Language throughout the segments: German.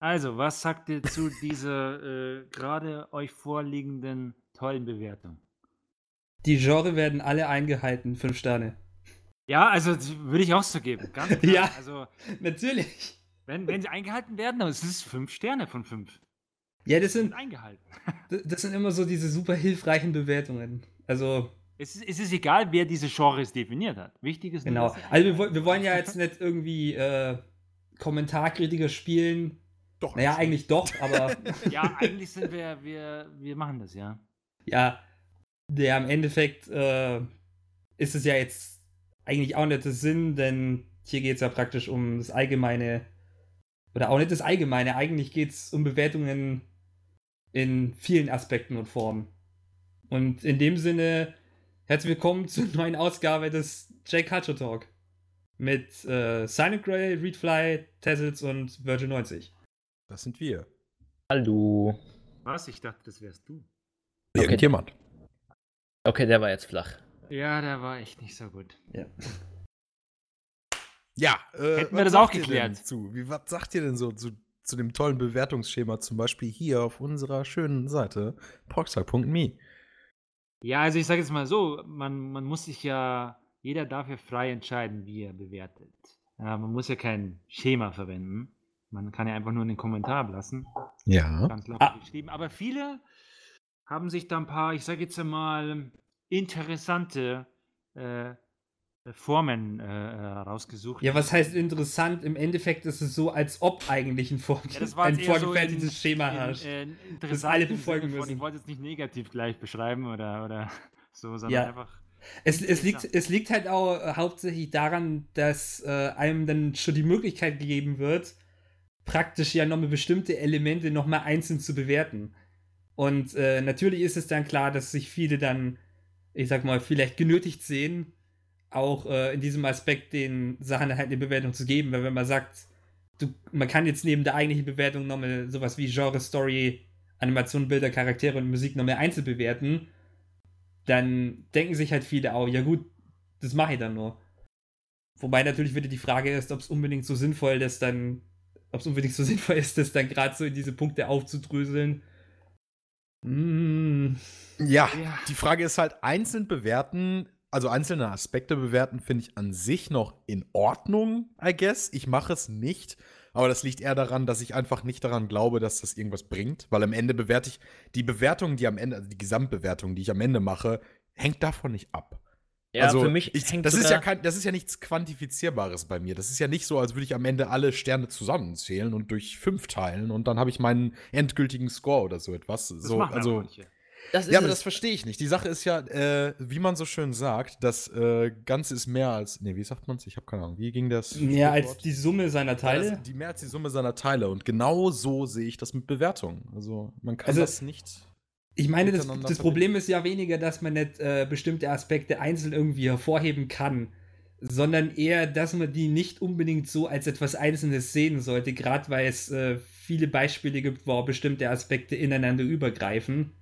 Also, was sagt ihr zu dieser äh, gerade euch vorliegenden tollen Bewertung? Die Genre werden alle eingehalten, fünf Sterne. Ja, also würde ich auch so geben. Ganz klar. Ja. Also, Natürlich. wenn, wenn sie eingehalten werden, dann ist es fünf Sterne von fünf. Ja, das Sind sind, eingehalten. das sind immer so diese super hilfreichen Bewertungen. Also, Es ist, es ist egal, wer diese Genres definiert hat. Wichtig ist nur, genau. Also, wir, wir wollen ja jetzt nicht irgendwie äh, Kommentarkritiker spielen. Doch. Naja, eigentlich doch, aber Ja, eigentlich sind wir, wir, wir machen das, ja. ja, der im Endeffekt äh, ist es ja jetzt eigentlich auch nicht der Sinn, denn hier geht es ja praktisch um das allgemeine, oder auch nicht das allgemeine, eigentlich geht es um Bewertungen in vielen Aspekten und Formen. Und in dem Sinne, herzlich willkommen zur neuen Ausgabe des J Culture Talk mit äh, Silent Grey, Readfly, Tassels und Virgin 90. Das sind wir. Hallo. Was? Ich dachte, das wärst du. Okay. Irgendjemand. Okay, der war jetzt flach. Ja, der war echt nicht so gut. Ja. Ja, äh, Hätten wir was das auch sagt ihr geklärt. denn Zu? Wie, was sagt ihr denn so zu, zu dem tollen Bewertungsschema, zum Beispiel hier auf unserer schönen Seite, proxal.me? Ja, also ich sage jetzt mal so, man, man muss sich ja, jeder darf ja frei entscheiden, wie er bewertet. Ja, man muss ja kein Schema verwenden. Man kann ja einfach nur einen Kommentar lassen. Ja. Ganz locker Ah. geschrieben. Aber viele haben sich da ein paar, ich sage jetzt einmal, interessante äh, Formen äh, rausgesucht. Ja, was heißt interessant? Im Endeffekt ist es so, als ob eigentlich ein, vor Ja, das war ein eher so vorgefertigtes in- Schema in, herrscht. äh, alle interessant im befolgen müssen. Ich wollte jetzt nicht negativ gleich beschreiben oder, oder so, sondern Ja. einfach. Es, es, liegt, es liegt halt auch äh, hauptsächlich daran, dass äh, einem dann schon die Möglichkeit gegeben wird, praktisch ja nochmal bestimmte Elemente nochmal einzeln zu bewerten. Und äh, natürlich ist es dann klar, dass sich viele dann, ich sag mal, vielleicht genötigt sehen, auch äh, in diesem Aspekt den Sachen halt eine Bewertung zu geben. Weil wenn man sagt, du, man kann jetzt neben der eigentlichen Bewertung nochmal sowas wie Genre, Story, Animation, Bilder, Charaktere und Musik nochmal einzeln bewerten, dann denken sich halt viele auch, ja gut, das mache ich dann nur. Wobei natürlich wieder die Frage ist, ob es unbedingt so sinnvoll ist, dann, ob es unbedingt so sinnvoll ist, das dann gerade so in diese Punkte aufzudröseln. Mm, Ja, Ja. die Frage ist halt, einzeln bewerten, also einzelne Aspekte bewerten, finde ich an sich noch in Ordnung, I guess. Ich mache es nicht. Aber das liegt eher daran, dass ich einfach nicht daran glaube, dass das irgendwas bringt. Weil am Ende bewerte ich, die Bewertung, die am Ende, also die Gesamtbewertung, die ich am Ende mache, hängt davon nicht ab. Ja, also, für mich ich, hängt das ist ja kein, das ist ja nichts Quantifizierbares bei mir. Das ist ja nicht so, als würde ich am Ende alle Sterne zusammenzählen und durch fünf teilen und dann habe ich meinen endgültigen Score oder so etwas. Das so, machen also, ja, aber es. das verstehe ich nicht. Die Sache ist ja, äh, wie man so schön sagt, das äh, Ganze ist mehr als. Nee, wie sagt man's? Ich habe keine Ahnung. Wie ging das? mehr als die Summe seiner Ja, Teile. das- Die mehr als die Summe seiner Teile. Und genau so sehe ich das mit Bewertungen. Also, man kann Also, das nicht. Ich meine, das, das Problem ist ja weniger, dass man nicht äh, bestimmte Aspekte einzeln irgendwie hervorheben kann, sondern eher, dass man die nicht unbedingt so als etwas Einzelnes sehen sollte, gerade weil es äh, viele Beispiele gibt, wo bestimmte Aspekte ineinander übergreifen.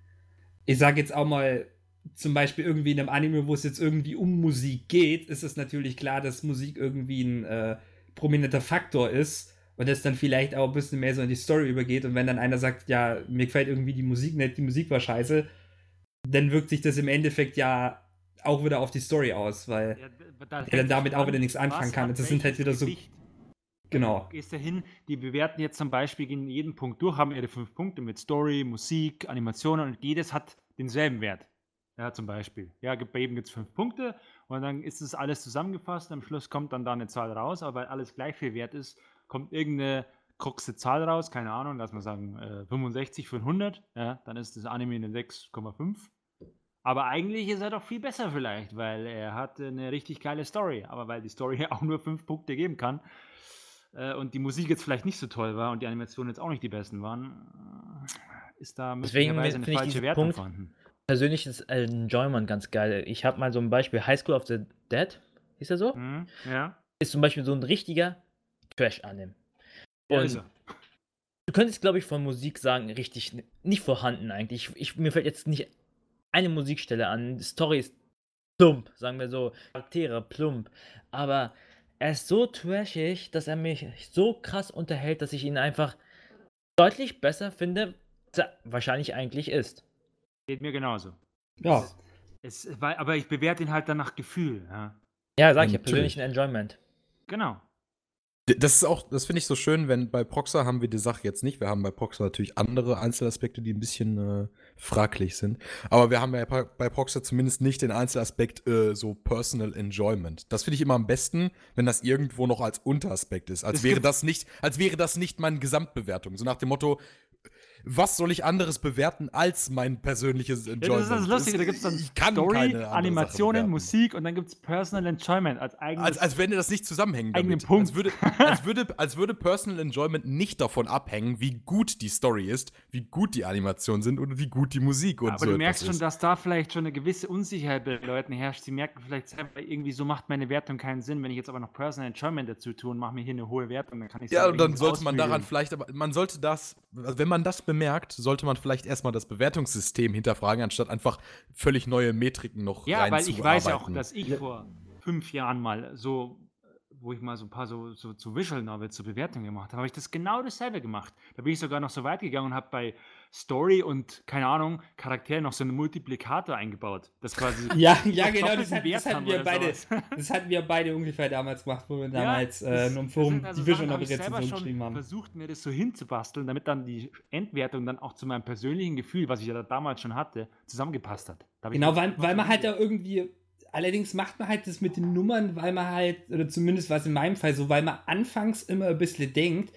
Ich sage jetzt auch mal, zum Beispiel irgendwie in einem Anime, wo es jetzt irgendwie um Musik geht, ist es natürlich klar, dass Musik irgendwie ein äh, prominenter Faktor ist und das dann vielleicht auch ein bisschen mehr so in die Story übergeht. Und wenn dann einer sagt, ja, mir gefällt irgendwie die Musik nicht, die Musik war scheiße, dann wirkt sich das im Endeffekt ja auch wieder auf die Story aus, weil, Ja, da dann damit es auch wieder nichts anfangen kann. Das sind halt wieder so- Gewicht? genau. Gehst du hin, die bewerten jetzt zum Beispiel gehen jeden Punkt durch, haben ihre fünf Punkte mit Story, Musik, Animationen und jedes hat denselben Wert. Ja, zum Beispiel. Ja, bei jedem gibt es fünf Punkte und dann ist das alles zusammengefasst. Am Schluss kommt dann da eine Zahl raus, aber weil alles gleich viel wert ist, kommt irgendeine kruxe Zahl raus, keine Ahnung, lass mal sagen äh, 65 von 100. Ja, dann ist das Anime eine 6,5. Aber eigentlich ist er doch viel besser vielleicht, weil er hat eine richtig geile Story. Aber weil die Story auch nur fünf Punkte geben kann äh, und die Musik jetzt vielleicht nicht so toll war und die Animationen jetzt auch nicht die besten waren, äh, ist da möglicherweise eine falsche Wertung Punkt- vorhanden. Persönlich ist Enjoyment ganz geil. Ich habe mal so ein Beispiel, High School of the Dead, ist er so? Mhm, ja, Ist zum Beispiel so ein richtiger Trash-Anime. ja Und er. du könntest, glaube ich, von Musik sagen, richtig nicht vorhanden eigentlich. Ich, mir fällt jetzt nicht eine Musikstelle an. Die Story ist plump, sagen wir so. Charaktere plump. Aber er ist so trashig, dass er mich so krass unterhält, dass ich ihn einfach deutlich besser finde, als er wahrscheinlich eigentlich ist. Geht mir genauso. Ja. Es, es, aber ich bewerte ihn halt dann nach Gefühl. Ja. Ja, sag ich ja, persönlichen Enjoyment. Genau. Das ist auch, das finde ich so schön, wenn bei Proxer haben wir die Sache jetzt nicht. Wir haben bei Proxer natürlich andere Einzelaspekte, die ein bisschen äh, fraglich sind. Aber wir haben ja bei, Proxer zumindest nicht den Einzelaspekt äh, so Personal Enjoyment. Das finde ich immer am besten, wenn das irgendwo noch als Unteraspekt ist. Als Es wäre das nicht, als wäre das nicht meine Gesamtbewertung. So nach dem Motto, was soll ich anderes bewerten als mein persönliches Ja, Enjoyment? das ist das Lustige, da gibt es dann ich kann Story, Animationen. Musik und dann gibt es Personal Enjoyment als eigenes. Als, als wenn das nicht zusammenhängen Eigenen damit. Punkt. Als würde, als, würde, als würde Personal Enjoyment nicht davon abhängen, wie gut die Story ist, wie gut die Animationen sind und wie gut die Musik und aber so du etwas merkst schon, ist. dass da vielleicht schon eine gewisse Unsicherheit bei Leuten herrscht. Sie merken vielleicht selber, irgendwie so macht meine Wertung keinen Sinn. Wenn ich jetzt aber noch Personal Enjoyment dazu tue und mache mir hier eine hohe Wertung, dann kann ich Ja, und dann sollte man daran vielleicht, aber man sollte das, also wenn man das bemerkt, sollte man vielleicht erstmal das Bewertungssystem hinterfragen, anstatt einfach völlig neue Metriken noch Ja, weil ich weiß ja auch, dass ich vor fünf Jahren mal so, wo ich mal so ein paar so, so zu Visual Novel zur Bewertung gemacht habe, habe ich das genau dasselbe gemacht. Da bin ich sogar noch so weit gegangen und habe bei Story und, keine Ahnung, Charakteren noch so einen Multiplikator eingebaut. Das quasi. Ja, ja, genau, das, hat, das hatten wir beide. sowas. Das hatten wir beide ungefähr damals gemacht, wo wir damals äh, das- einem das Forum also die Vision Sachen, Rezension schon geschrieben haben. versucht, mir das so hinzubasteln, damit dann die Endwertung dann auch zu meinem persönlichen Gefühl, was ich ja da damals schon hatte, zusammengepasst hat. Genau, weil, weil man halt da irgendwie. Allerdings macht man halt das mit den Nummern, weil man halt, oder zumindest war es in meinem Fall so, weil man anfangs immer ein bisschen denkt,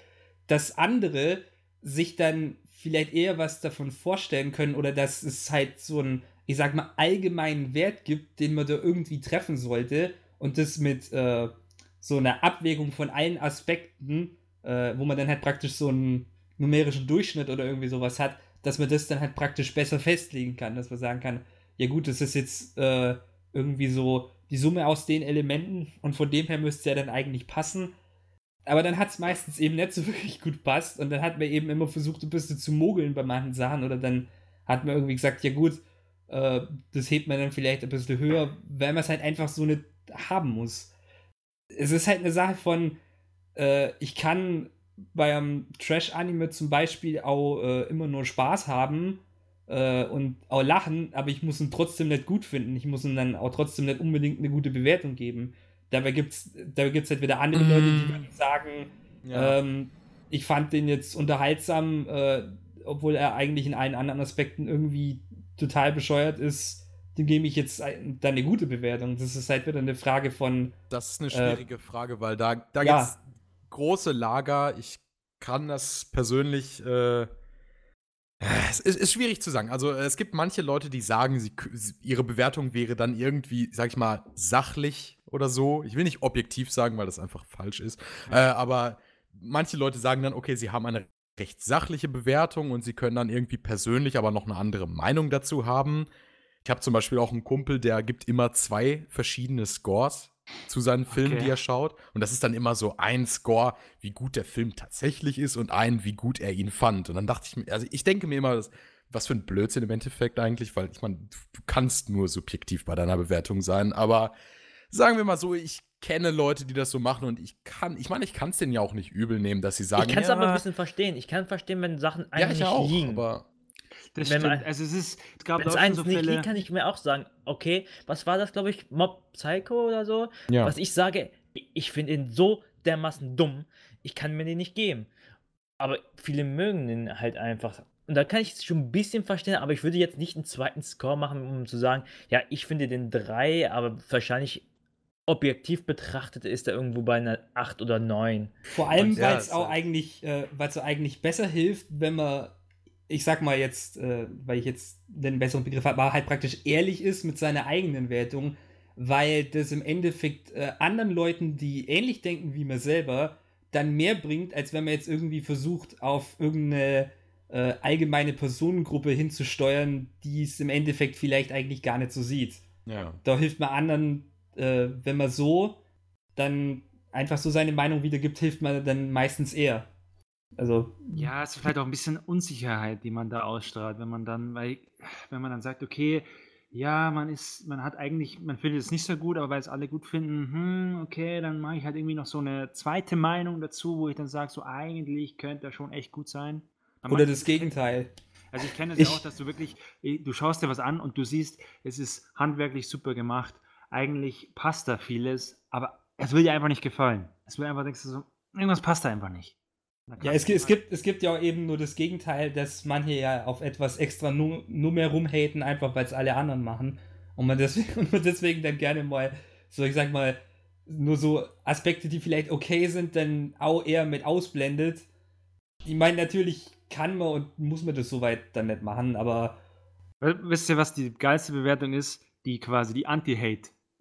dass andere sich dann vielleicht eher was davon vorstellen können oder dass es halt so einen, ich sag mal, allgemeinen Wert gibt, den man da irgendwie treffen sollte und das mit äh, so einer Abwägung von allen Aspekten, äh, wo man dann halt praktisch so einen numerischen Durchschnitt oder irgendwie sowas hat, dass man das dann halt praktisch besser festlegen kann, dass man sagen kann, ja gut, das ist jetzt äh, irgendwie so die Summe aus den Elementen und von dem her müsste es ja dann eigentlich passen. Aber dann hat es meistens eben nicht so wirklich gut passt und dann hat man eben immer versucht, ein bisschen zu mogeln bei manchen Sachen oder dann hat man irgendwie gesagt, ja gut, äh, das hebt man dann vielleicht ein bisschen höher, weil man es halt einfach so nicht haben muss. Es ist halt eine Sache von, äh, ich kann bei einem Trash-Anime zum Beispiel auch äh, immer nur Spaß haben äh, und auch lachen, aber ich muss ihn trotzdem nicht gut finden. Ich muss ihm dann auch trotzdem nicht unbedingt eine gute Bewertung geben. Dabei gibt es dabei gibt's halt wieder andere Leute, die würden sagen, Ja. ähm, ich fand den jetzt unterhaltsam, äh, obwohl er eigentlich in allen anderen Aspekten irgendwie total bescheuert ist. Dem gebe ich jetzt ein- dann eine gute Bewertung. Das ist halt wieder eine Frage von, Das ist eine Äh, schwierige Frage, weil da, da ja. gibt es große Lager. Ich kann das persönlich. Äh, es ist, ist schwierig zu sagen. Also, es gibt manche Leute, die sagen, sie- ihre Bewertung wäre dann irgendwie, sag ich mal, sachlich oder so. Ich will nicht objektiv sagen, weil das einfach falsch ist. Äh, aber manche Leute sagen dann, okay, sie haben eine recht sachliche Bewertung und sie können dann irgendwie persönlich aber noch eine andere Meinung dazu haben. Ich habe zum Beispiel auch einen Kumpel, der gibt immer zwei verschiedene Scores zu seinen Filmen, Okay. die er schaut. Und das ist dann immer so ein Score, wie gut der Film tatsächlich ist und ein, wie gut er ihn fand. Und dann dachte ich mir, also ich denke mir immer, was für ein Blödsinn im Endeffekt eigentlich, weil ich meine, du kannst nur subjektiv bei deiner Bewertung sein, aber sagen wir mal so, ich kenne Leute, die das so machen und ich kann, ich meine, ich kann es denen ja auch nicht übel nehmen, dass sie sagen, ich kann es ja, aber ein bisschen verstehen. Ich kann verstehen, wenn Sachen ja, einem ich nicht auch, liegen. aber Das wenn stimmt. man- also es ist, es gab Wenn es auch so nicht Fälle. liegt, kann ich mir auch sagen, okay, was war das, glaube ich, Mob Psycho oder so? ja. Was ich sage, ich finde ihn so dermaßen dumm, ich kann mir den nicht geben. Aber viele mögen den halt einfach. Und da kann ich es schon ein bisschen verstehen, aber ich würde jetzt nicht einen zweiten Score machen, um zu sagen, ja, ich finde den 3, aber wahrscheinlich objektiv betrachtet ist er irgendwo bei einer 8 oder 9. vor allem, ja, weil es es auch eigentlich, äh, weil es eigentlich besser hilft, wenn man, ich sag mal jetzt, äh, weil ich jetzt den besseren Begriff habe, aber halt praktisch ehrlich ist mit seiner eigenen Wertung, weil das im Endeffekt äh, anderen Leuten, die ähnlich denken wie mir selber, dann mehr bringt, als wenn man jetzt irgendwie versucht, auf irgendeine äh, allgemeine Personengruppe hinzusteuern, die es im Endeffekt vielleicht eigentlich gar nicht so sieht. ja. Da hilft man anderen, äh, wenn man so dann einfach so seine Meinung wiedergibt, hilft man dann meistens eher. Also, Ja, es ist vielleicht auch ein bisschen Unsicherheit, die man da ausstrahlt, wenn man dann, weil, wenn man dann sagt, okay, ja, man ist, man hat eigentlich, man findet es nicht so gut, aber weil es alle gut finden, hm, okay, dann mache ich halt irgendwie noch so eine zweite Meinung dazu, wo ich dann sage, so eigentlich könnte er schon echt gut sein. Man Oder das Gegenteil. Also ich kenne es Ich- ja auch, dass du wirklich, du schaust dir was an und du siehst, es ist handwerklich super gemacht. Eigentlich passt da vieles, aber es will dir einfach nicht gefallen. Es will einfach, denkst du so, irgendwas passt da einfach nicht. Ja, es, es, gibt, es gibt ja auch eben nur das Gegenteil, dass manche ja auf etwas extra nur, nur mehr rumhaten, einfach weil es alle anderen machen. Und man, deswegen, und man deswegen dann gerne mal, so ich sag mal, nur so Aspekte, die vielleicht okay sind, dann auch eher mit ausblendet. Ich meine, natürlich kann man und muss man das soweit dann nicht machen, aber Wisst ihr, was die geilste Bewertung ist? Die quasi die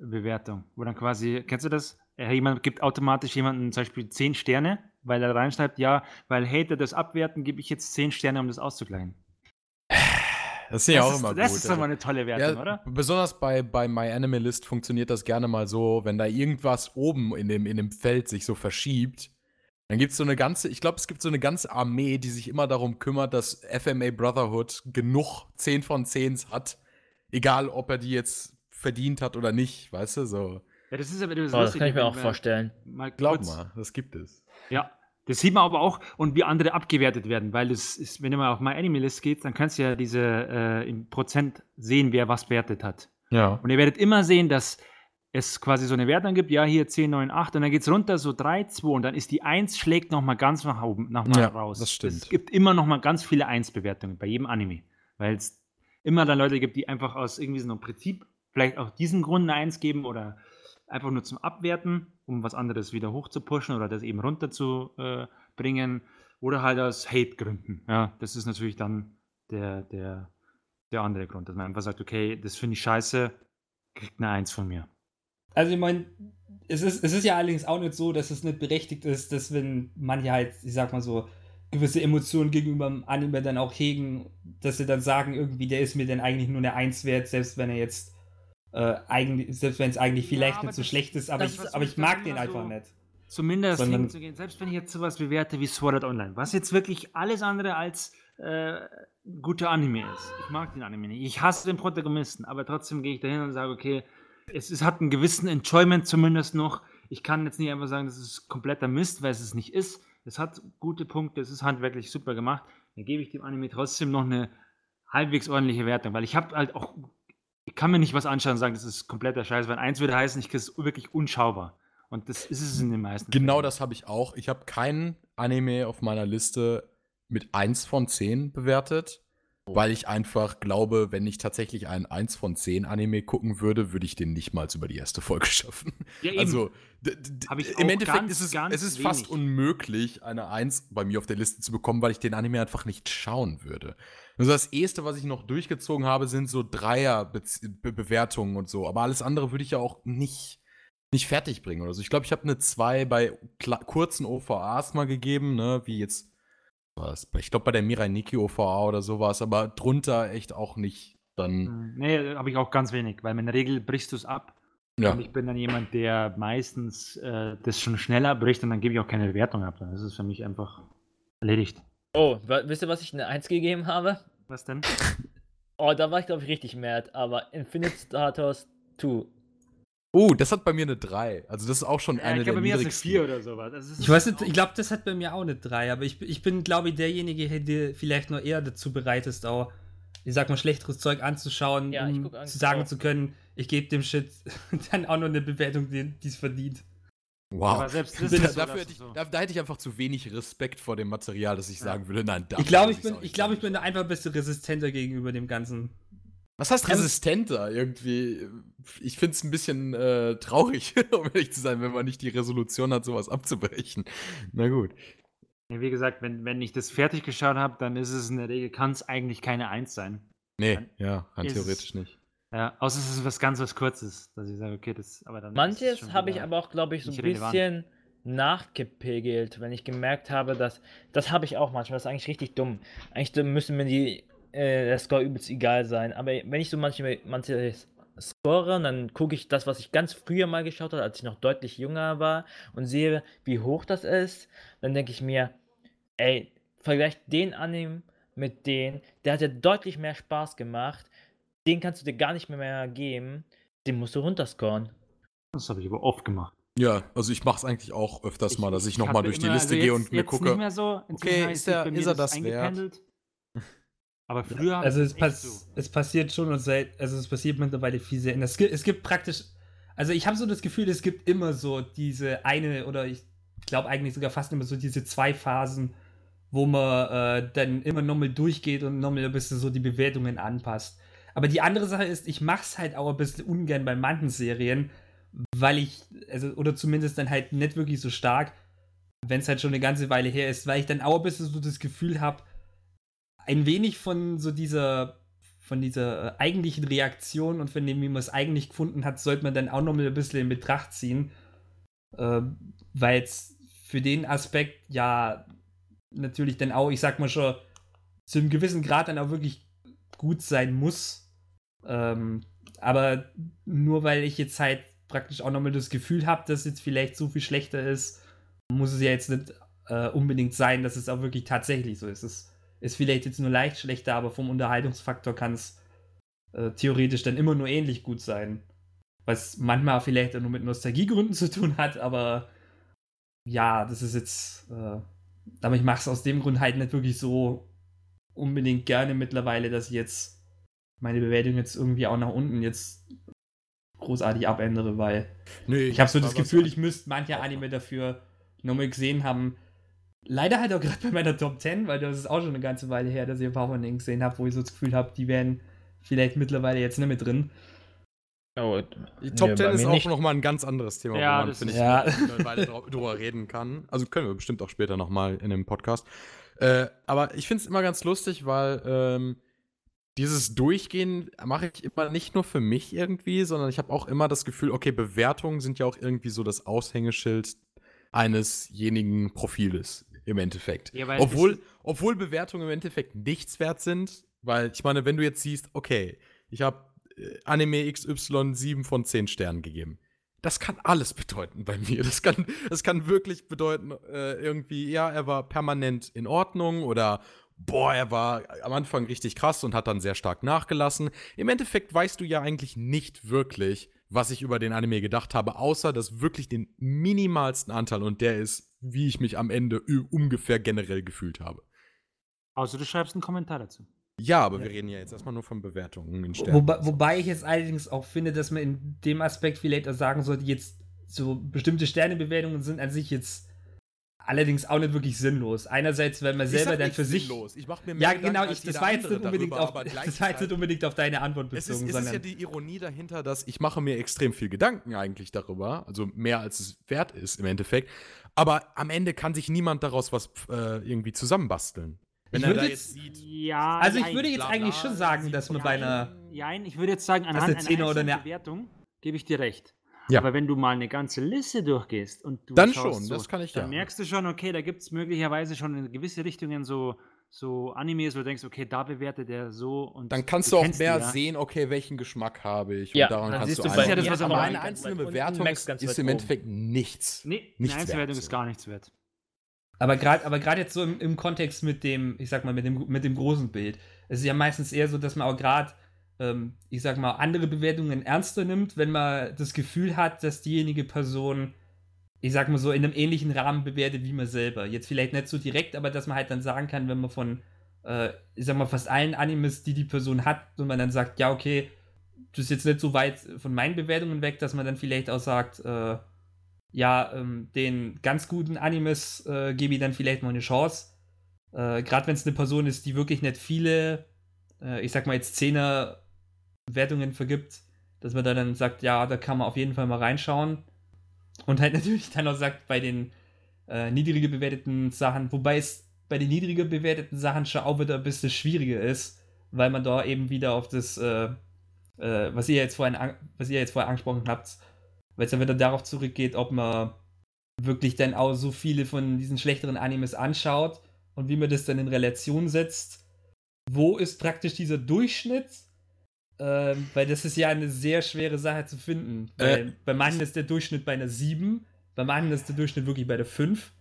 Anti-Hate-Bewertung. Wo dann quasi, kennst du das? Äh, Jemand gibt automatisch jemandem zum Beispiel 10 Sterne, weil er reinschreibt, ja, weil Hater das abwerten, gebe ich jetzt 10 Sterne, um das auszugleichen. Das ist ja auch ist, immer das gut. ist doch also- mal eine tolle Wertung, Ja, oder? besonders bei, bei MyAnimalist funktioniert das gerne mal so, wenn da irgendwas oben in dem, in dem Feld sich so verschiebt, dann gibt es so eine ganze, ich glaube, es gibt so eine ganze Armee, die sich immer darum kümmert, dass FMA Brotherhood genug 10 von 10 hat, egal ob er die jetzt verdient hat oder nicht, weißt du, so. Ja, das ist aber das, Oh, das kann ich mir auch vorstellen. Mal Glaub mal, das gibt es. Ja, das sieht man aber auch und wie andere abgewertet werden, weil das ist, wenn du mal auf MyAnimalist geht, dann kannst du ja diese äh, im Prozent sehen, wer was bewertet hat. Ja. Und ihr werdet immer sehen, dass es quasi so eine Wertung gibt, ja, hier 10, 9, 8 und dann geht es runter so 3, 2 und dann ist die 1 schlägt nochmal ganz nach oben, nochmal Ja, raus. das stimmt. Es gibt immer nochmal ganz viele 1-Bewertungen bei jedem Anime, weil es immer dann Leute gibt, die einfach aus irgendwie so einem Prinzip vielleicht auch diesen Grund eine 1 geben oder einfach nur zum Abwerten, um was anderes wieder hoch zu pushen oder das eben runter zu äh, oder halt aus Hate-Gründen. Ja, das ist natürlich dann der, der, der andere Grund, dass man einfach sagt, okay, das finde ich scheiße, kriegt eine 1 von mir. Also ich meine, es ist, es ist ja allerdings auch nicht so, dass es nicht berechtigt ist, dass wenn manche halt, ich sag mal so, gewisse Emotionen gegenüber dem Anime dann auch hegen, dass sie dann sagen, irgendwie, der ist mir dann eigentlich nur eine Eins wert, selbst wenn er jetzt äh, eigentlich, selbst wenn es eigentlich Ja, vielleicht aber nicht so das- schlecht ist, aber das ich, aber ich mag den einfach so- nicht. Zumindest Sondern- hinzugehen, selbst wenn ich jetzt sowas bewerte wie Sword Art Online, was jetzt wirklich alles andere als äh, guter Anime ist. Ich mag den Anime nicht. Ich hasse den Protagonisten, aber trotzdem gehe ich dahin und sage, okay, es, es hat einen gewissen Enjoyment zumindest noch. Ich kann jetzt nicht einfach sagen, das ist kompletter Mist, weil es es nicht ist. Es hat gute Punkte, es ist handwerklich super gemacht. Dann gebe ich dem Anime trotzdem noch eine halbwegs ordentliche Wertung, weil ich habe halt auch, ich kann mir nicht was anschauen und sagen, das ist kompletter Scheiß, weil eins würde heißen, ich kriege es wirklich unschaubar. Und das ist es in den meisten Genau Fällen. das habe ich auch. Ich habe keinen Anime auf meiner Liste mit 1 von 10 bewertet, weil ich einfach glaube, wenn ich tatsächlich einen 1 von 10 Anime gucken würde, würde ich den nicht mal über die erste Folge schaffen. Ja, eben. Also im Endeffekt ganz, ist es, es ist fast unmöglich, eine 1 bei mir auf der Liste zu bekommen, weil ich den Anime einfach nicht schauen würde. Also das erste, was ich noch durchgezogen habe, sind so Dreier-Bewertungen und so. Aber alles andere würde ich ja auch nicht, nicht fertig bringen oder so. Ich glaube, ich habe eine 2 bei kurzen OVAs mal gegeben, ne, wie jetzt, was, ich glaube bei der Mirai Nikki OVA oder sowas, aber drunter echt auch nicht. Dann, Hm, Nee, habe ich auch ganz wenig, weil in der Regel brichst du es ab. ja. Und ich bin dann jemand, der meistens äh, das schon schneller bricht und dann gebe ich auch keine Bewertung ab. Dann ist es für mich einfach erledigt. Oh, wisst ihr, was ich eine 1 gegeben habe? Was denn? Oh, da war ich, glaube ich, richtig mad. Aber Infinite Status 2. Oh, das hat bei mir eine 3. Also das ist auch schon Ja, eine ich der glaube, bei mir ist es niedrigsten. 4 oder sowas. Also Ich weiß nicht, ich glaube, das hat bei mir auch eine 3, aber ich, ich bin, glaube ich, derjenige, der vielleicht nur eher dazu bereit ist, auch, ich sag mal, schlechteres Zeug anzuschauen, Ja, um zu sagen auch. zu können, ich gebe dem Shit dann auch noch eine Bewertung, die es verdient. Wow. Aber selbst das Da, so, dafür hätte ich, so- da, da hätte ich einfach zu wenig Respekt vor dem Material, dass ich Ja. sagen würde, nein, Ich glaube, ich dafür bin, ich auch glaube, ich bin da einfach ein bisschen resistenter gegenüber dem Ganzen. Was heißt resistenter irgendwie? Ich finde es ein bisschen äh, traurig, um ehrlich zu sein, wenn man nicht die Resolution hat, sowas abzubrechen. Na gut. Ja, Wie gesagt, wenn, wenn ich das fertig geschaut habe, dann ist es in der Regel, kann es eigentlich keine 1 sein. Nee, Dann ja, rein theoretisch nicht. Ja, außer es ist was ganz was Kurzes, dass ich sage, okay, das, aber dann. Manches habe ich aber auch, glaube ich, so ein relevant. bisschen nachgepegelt, wenn ich gemerkt habe, dass. Das habe ich auch manchmal, das ist eigentlich richtig dumm. Eigentlich müssen mir die, äh, der Score übelst egal sein. Aber wenn ich so manche, manche score, dann gucke ich das, was ich ganz früher mal geschaut habe, als ich noch deutlich jünger war und sehe, wie hoch das ist. Dann denke ich mir, ey, vergleich den Anime mit den, der hat ja deutlich mehr Spaß gemacht. Den kannst du dir gar nicht mehr, mehr geben. Den musst du runterscoren. Das habe ich aber oft gemacht. Ja, also ich mache es eigentlich auch öfters mal, dass ich nochmal habe durch die immer- Liste also gehe jetzt- und mir gucke. Nicht mehr so. Okay, ist er- mir ist er das wert? eingependelt. Aber früher habe Also ich es, pass so. es passiert schon und seit, also es passiert mittlerweile viel seltener. Es gibt, es gibt praktisch, also ich habe so das Gefühl, es gibt immer so diese eine oder ich glaube eigentlich sogar fast immer so diese zwei Phasen, wo man äh, dann immer nochmal durchgeht und nochmal ein bisschen so die Bewertungen anpasst. Aber die andere Sache ist, ich mache es halt auch ein bisschen ungern bei manchen Serien, weil ich, also, oder zumindest dann halt nicht wirklich so stark, wenn es halt schon eine ganze Weile her ist, weil ich dann auch ein bisschen so das Gefühl habe, ein wenig von so dieser von dieser äh, eigentlichen Reaktion und von dem, wie man es eigentlich gefunden hat, sollte man dann auch noch mal ein bisschen in Betracht ziehen. Ähm, Weil es für den Aspekt ja natürlich dann auch, ich sag mal schon, zu einem gewissen Grad dann auch wirklich gut sein muss. Ähm, aber nur weil ich jetzt halt praktisch auch nochmal das Gefühl habe, dass jetzt vielleicht so viel schlechter ist, muss es ja jetzt nicht äh, unbedingt sein, dass es auch wirklich tatsächlich so ist. Es ist vielleicht jetzt nur leicht schlechter, aber vom Unterhaltungsfaktor kann es äh, theoretisch dann immer nur ähnlich gut sein. Was manchmal vielleicht nur mit Nostalgiegründen zu tun hat, aber ja, das ist jetzt. Äh, aber ich mache es aus dem Grund halt nicht wirklich so unbedingt gerne mittlerweile, dass ich jetzt meine Bewertung jetzt irgendwie auch nach unten jetzt großartig abändere, weil Nee, ich habe so das Gefühl, ich müsste manche Anime dafür nochmal gesehen haben. Leider halt auch gerade bei meiner Top 10, weil das ist auch schon eine ganze Weile her, dass ich ein paar von denen gesehen habe, wo ich so das Gefühl habe, die wären vielleicht mittlerweile jetzt nicht mehr drin. Oh, Die Top nee, 10 bei ist auch nicht. nochmal ein ganz anderes Thema, Ja, wo man, das finde ich, Ja. noch eine Weile drau- drüber reden kann. Also können wir bestimmt auch später nochmal in dem Podcast. Äh, aber ich finde es immer ganz lustig, weil ähm, dieses Durchgehen mache ich immer nicht nur für mich irgendwie, sondern ich habe auch immer das Gefühl, okay, Bewertungen sind ja auch irgendwie so das Aushängeschild einesjenigen Profiles im Endeffekt. Ja, obwohl, obwohl Bewertungen im Endeffekt nichts wert sind, weil ich meine, wenn du jetzt siehst, okay, ich habe äh, Anime XY 7 von 10 Sternen gegeben. Das kann alles bedeuten bei mir. Das kann, das kann wirklich bedeuten, äh, irgendwie, ja, er war permanent in Ordnung oder boah, er war am Anfang richtig krass und hat dann sehr stark nachgelassen. Im Endeffekt weißt du ja eigentlich nicht wirklich, was ich über den Anime gedacht habe, außer dass wirklich den minimalsten Anteil und der ist, wie ich mich am Ende ungefähr generell gefühlt habe. Außer du schreibst einen Kommentar dazu. Ja, aber Ja. wir reden ja jetzt erstmal nur von Bewertungen in Sternen. wobei, wobei ich jetzt allerdings auch finde, dass man in dem Aspekt vielleicht auch sagen sollte, jetzt so bestimmte Sternebewertungen sind an sich jetzt allerdings auch nicht wirklich sinnlos. Einerseits, weil man Ich selber sag dann nicht für sich. sinnlos. Ich mach mir mehr Ja, Gedanken genau, ich, das, war jetzt nicht unbedingt darüber, auf, das war jetzt nicht unbedingt auf deine Antwort Es ist, bezogen, es ist ja sondern. die Ironie dahinter, dass ich mache mir extrem viel Gedanken eigentlich darüber, also mehr als es wert ist im Endeffekt. Aber am Ende kann sich niemand daraus was äh, irgendwie zusammenbasteln. Wenn Ich er da jetzt- jetzt sieht, Ja, also ich jein. würde jetzt bla, eigentlich bla, schon sagen, dass man von bei einer. Jein, ich würde jetzt sagen, eine anhand einer Zehner oder einzelnen eine- Bewertung gebe ich dir recht. Ja. Aber wenn du mal eine ganze Liste durchgehst und du Dann schaust schon, so, das kann ich dann ja. merkst du schon, okay, da gibt es möglicherweise schon in gewisse Richtungen so, so Animes, wo du denkst, okay, da bewertet der so und dann kannst du auch kennst die mehr ja. sehen, okay, welchen Geschmack habe ich. Ja, und daran dann kannst du Das ist ja das, was Aber eine einzelne Bewertung ist weit im oben. Endeffekt nichts. Nee, eine Nichts Einzelwertung wert, ist so. gar nichts wert. Aber gerade aber grad jetzt so im, im Kontext mit dem, ich sag mal, mit dem, mit dem großen Bild. Es ist ja meistens eher so, dass man auch gerade, ähm, ich sag mal, andere Bewertungen ernster nimmt, wenn man das Gefühl hat, dass diejenige Person, ich sag mal so, in einem ähnlichen Rahmen bewertet wie man selber. Jetzt vielleicht nicht so direkt, aber dass man halt dann sagen kann, wenn man von, äh, ich sag mal, fast allen Animes, die die Person hat, und man dann sagt, ja, okay, das ist jetzt nicht so weit von meinen Bewertungen weg, dass man dann vielleicht auch sagt, äh, ja, ähm, den ganz guten Animes äh, gebe ich dann vielleicht mal eine Chance. Äh, Gerade wenn es eine Person ist, die wirklich nicht viele, äh, ich sag mal jetzt Zehner Wertungen vergibt, dass man da dann sagt, ja, da kann man auf jeden Fall mal reinschauen. Und halt natürlich dann auch sagt, bei den äh, niedriger bewerteten Sachen, wobei es bei den niedriger bewerteten Sachen schon auch wieder ein bisschen schwieriger ist, weil man da eben wieder auf das, äh, äh, was ihr jetzt vorhin, was ihr jetzt vorher angesprochen habt, weil es dann wieder darauf zurückgeht, ob man wirklich dann auch so viele von diesen schlechteren Animes anschaut und wie man das dann in Relation setzt. Wo ist praktisch dieser Durchschnitt? Ähm, weil das ist ja eine sehr schwere Sache zu finden. Äh, bei manchen ist der Durchschnitt bei einer 7, bei manchen ist der Durchschnitt wirklich bei der 5.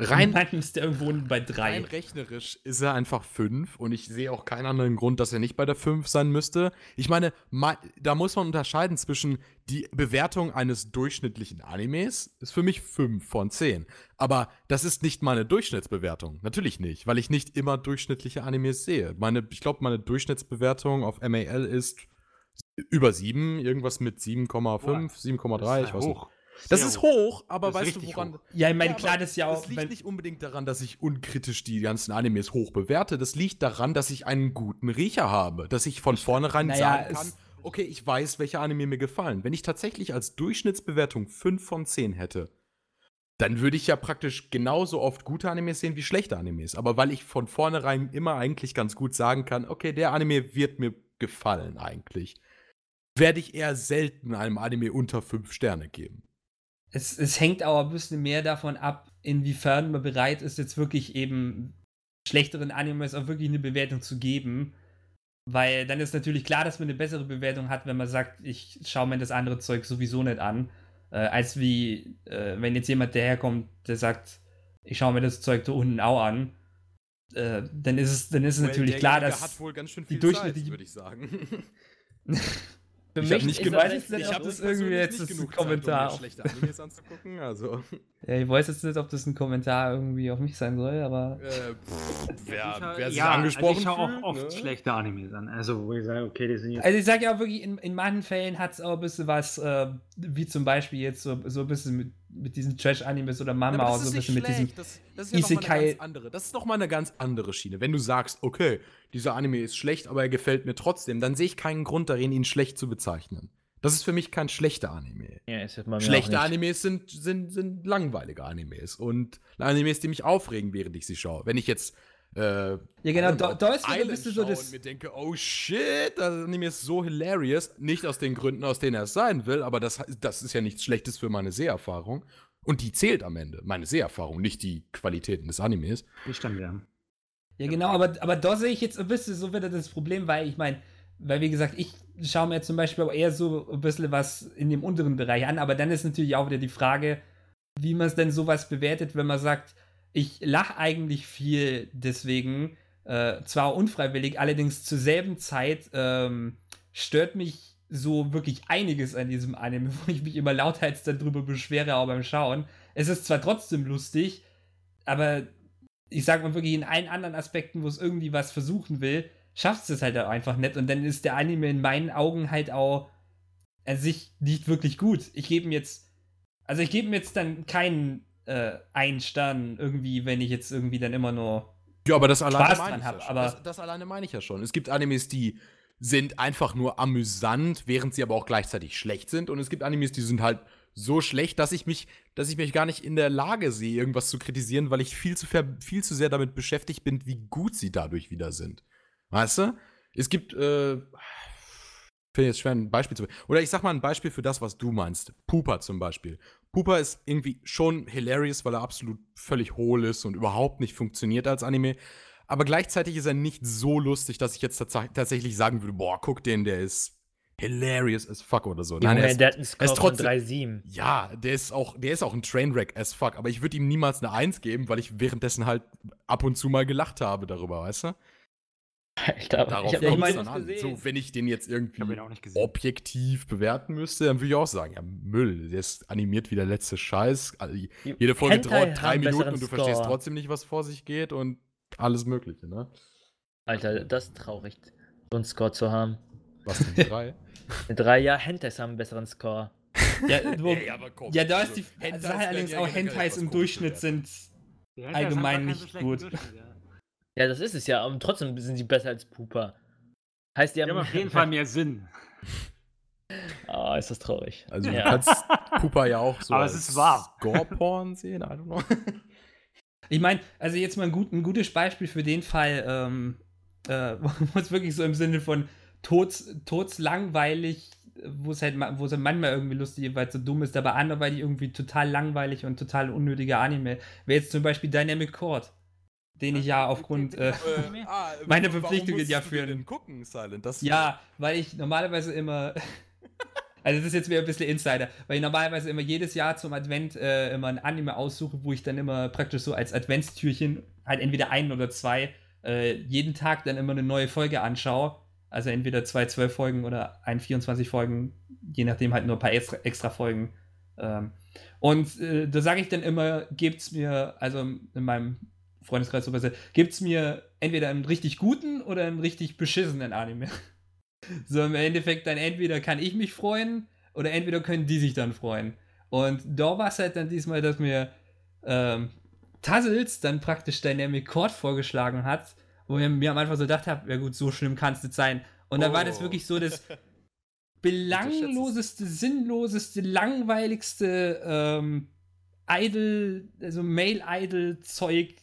Rein, Dann ist der irgendwo bei drei. rein rechnerisch ist er einfach 5 und ich sehe auch keinen anderen Grund, dass er nicht bei der 5 sein müsste. Ich meine, da muss man unterscheiden zwischen die Bewertung eines durchschnittlichen Animes ist für mich 5 von 10. Aber das ist nicht meine Durchschnittsbewertung. Natürlich nicht, weil ich nicht immer durchschnittliche Animes sehe. Meine, ich glaube, meine Durchschnittsbewertung auf MAL ist über 7, irgendwas mit 7,5, 7,3, ich weiß nicht. Das Sehr ist hoch, aber ist weißt du, woran. hoch. Ja, ich meine, Ja, klar, das ist ja auch. Das liegt nicht unbedingt daran, dass ich unkritisch die ganzen Animes hoch bewerte. Das liegt daran, dass ich einen guten Riecher habe. Dass ich von vornherein Naja, sagen kann, okay, ich weiß, welche Anime mir gefallen. Wenn ich tatsächlich als Durchschnittsbewertung 5 von 10 hätte, dann würde ich ja praktisch genauso oft gute Animes sehen wie schlechte Animes. Aber weil ich von vornherein immer eigentlich ganz gut sagen kann, okay, der Anime wird mir gefallen eigentlich, werde ich eher selten einem Anime unter 5 Sterne geben. Es, es hängt aber ein bisschen mehr davon ab, inwiefern man bereit ist, jetzt wirklich eben schlechteren Animes auch wirklich eine Bewertung zu geben. Weil dann ist natürlich klar, dass man eine bessere Bewertung hat, wenn man sagt, ich schaue mir das andere Zeug sowieso nicht an. Äh, als wie, äh, wenn jetzt jemand daherkommt, der sagt, ich schaue mir das Zeug da unten auch an. Äh, dann ist es, dann ist es natürlich klar, dass. hat wohl ganz schön die viel durchschnittliche- Zeit, würde ich sagen. Für Ich hab mich nicht nicht, ich ob habe das irgendwie jetzt ist nicht ein genug Kommentar Zeit, um schlechte Animes anzugucken. Also, Ja, ich weiß jetzt nicht, ob das ein Kommentar irgendwie auf mich sein soll, aber. äh, pff, wer, Ich wer sich ja, angesprochen also ich schaue auch oft ne? schlechte Animes an. Also, wo ich sage, okay, die sind jetzt. Also ich sage ja auch wirklich, in, in manchen Fällen hat es auch ein bisschen was, äh, wie zum Beispiel jetzt so, so ein bisschen mit, mit diesen Trash-Animes oder Mama das so ein bisschen mit diesem. Das, das ist ja noch mal eine Isekai- ganz andere. Das ist doch mal eine ganz andere Schiene. Wenn du sagst, okay, dieser Anime ist schlecht, aber er gefällt mir trotzdem, dann sehe ich keinen Grund darin, ihn schlecht zu bezeichnen. Das ist für mich kein schlechter Anime. Ja, mir Schlechte auch nicht. Animes sind, sind, sind langweilige Animes und Animes, die mich aufregen, während ich sie schaue. Wenn ich jetzt äh, Ja, genau, da, da ist wieder ein bisschen so das. und mir denke, oh shit, das Anime ist so hilarious. Nicht aus den Gründen, aus denen er es sein will, aber das, das ist ja nichts Schlechtes für meine Seherfahrung. Und die zählt am Ende, meine Seherfahrung, nicht die Qualitäten des Animes. Das stimmt, ja. Ja, genau, aber, aber da sehe ich jetzt ein bisschen so wieder das Problem, weil ich meine, weil wie gesagt, ich schaue mir zum Beispiel auch eher so ein bisschen was in dem unteren Bereich an, aber dann ist natürlich auch wieder die Frage, wie man es denn sowas bewertet, wenn man sagt, ich lache eigentlich viel deswegen, äh, zwar unfreiwillig, allerdings zur selben Zeit ähm, stört mich so wirklich einiges an diesem Anime, wo ich mich immer lauthals darüber beschwere, auch beim Schauen. Es ist zwar trotzdem lustig, aber ich sag mal wirklich in allen anderen Aspekten, wo es irgendwie was versuchen will, schafft es halt auch einfach nicht. Und dann ist der Anime in meinen Augen halt auch an sich nicht wirklich gut. Ich gebe ihm jetzt, also ich gebe ihm jetzt dann keinen äh, einen Stern irgendwie, wenn ich jetzt irgendwie dann immer nur. Ja, aber das alleine meine ich hab, ja das, das alleine meine ich ja schon. Es gibt Animes, die sind einfach nur amüsant, während sie aber auch gleichzeitig schlecht sind. Und es gibt Animes, die sind halt so schlecht, dass ich mich, dass ich mich gar nicht in der Lage sehe, irgendwas zu kritisieren, weil ich viel zu, viel zu sehr damit beschäftigt bin, wie gut sie dadurch wieder sind. Weißt du? Es gibt, äh, finde jetzt schwer, ein Beispiel zu. Oder ich sag mal ein Beispiel für das, was du meinst. Pooper zum Beispiel. Pooper ist irgendwie schon hilarious, weil er absolut völlig hohl ist und überhaupt nicht funktioniert als Anime. Aber gleichzeitig ist er nicht so lustig, dass ich jetzt tats tatsächlich sagen würde, boah, guck den, der ist hilarious as fuck oder so. Nein, Junge, ist, der er Score ist von trotzdem- 3,7. ja, der ist auch, der ist auch ein Trainwreck as fuck, aber ich würde ihm niemals eine Eins geben, weil ich währenddessen halt ab und zu mal gelacht habe darüber, weißt du? Alter, Darauf ich ja, kommt es dann an. So, wenn ich den jetzt irgendwie auch nicht gesehen. objektiv bewerten müsste, dann würde ich auch sagen, ja, Müll, der ist animiert wie der letzte Scheiß. Also, jede Folge dauert drei Minuten und du verstehst Score. trotzdem nicht, was vor sich geht und alles Mögliche, ne? Alter, das ist traurig, so einen Score zu haben. Was denn drei? In drei Jahren Hentais haben einen besseren Score. Ja, wo, Ey, aber komm, ja da also, ist die Hentais werden allerdings ja auch Hentais im Durchschnitt sind. Allgemein nicht gut. Ja. Ja, das ist es ja, und trotzdem sind die besser als Pupa. Heißt, die Die haben haben auf jeden Fall mehr Sinn. Ah, ist das traurig. Also du ja. kannst Pupa ja auch so Aber es ist wahr. Gore-Porn sehen, I don't know. Ich meine, also jetzt mal ein, gut, ein gutes Beispiel für den Fall, ähm, äh, wo es wirklich so im Sinne von tods, todslangweilig, wo es halt wo es halt manchmal irgendwie lustig ist, weil es so dumm ist, aber anderweitig irgendwie total langweilig und total unnötiger Anime. Wäre jetzt zum Beispiel Dynamic Chord, den ich ja aufgrund. Äh, ah, Meine warum Verpflichtungen ja für den- gucken, Silent. Das ja, weil ich normalerweise immer. Also das ist jetzt wieder ein bisschen Insider, weil ich normalerweise immer jedes Jahr zum Advent äh, immer ein Anime aussuche, wo ich dann immer praktisch so als Adventstürchen halt entweder ein oder zwei äh, jeden Tag dann immer eine neue Folge anschaue. Also entweder zwei zwölf Folgen oder ein 24 Folgen, je nachdem halt nur ein paar extra, extra Folgen. Ähm, und äh, da sage ich dann immer, gibt's mir, also in meinem Freundeskreis so besser, gibt's mir entweder einen richtig guten oder einen richtig beschissenen Anime. So im Endeffekt dann entweder kann ich mich freuen oder entweder können die sich dann freuen. Und da war es halt dann diesmal, dass mir ähm, Tazzles dann praktisch Dynamic Chord vorgeschlagen hat, wo ich mir am Anfang so gedacht habe, ja gut, so schlimm kann es nicht sein. Und dann war das Oh. wirklich so das belangloseste, sinnloseste, langweiligste ähm, Idol, also Male-Idol-Zeug.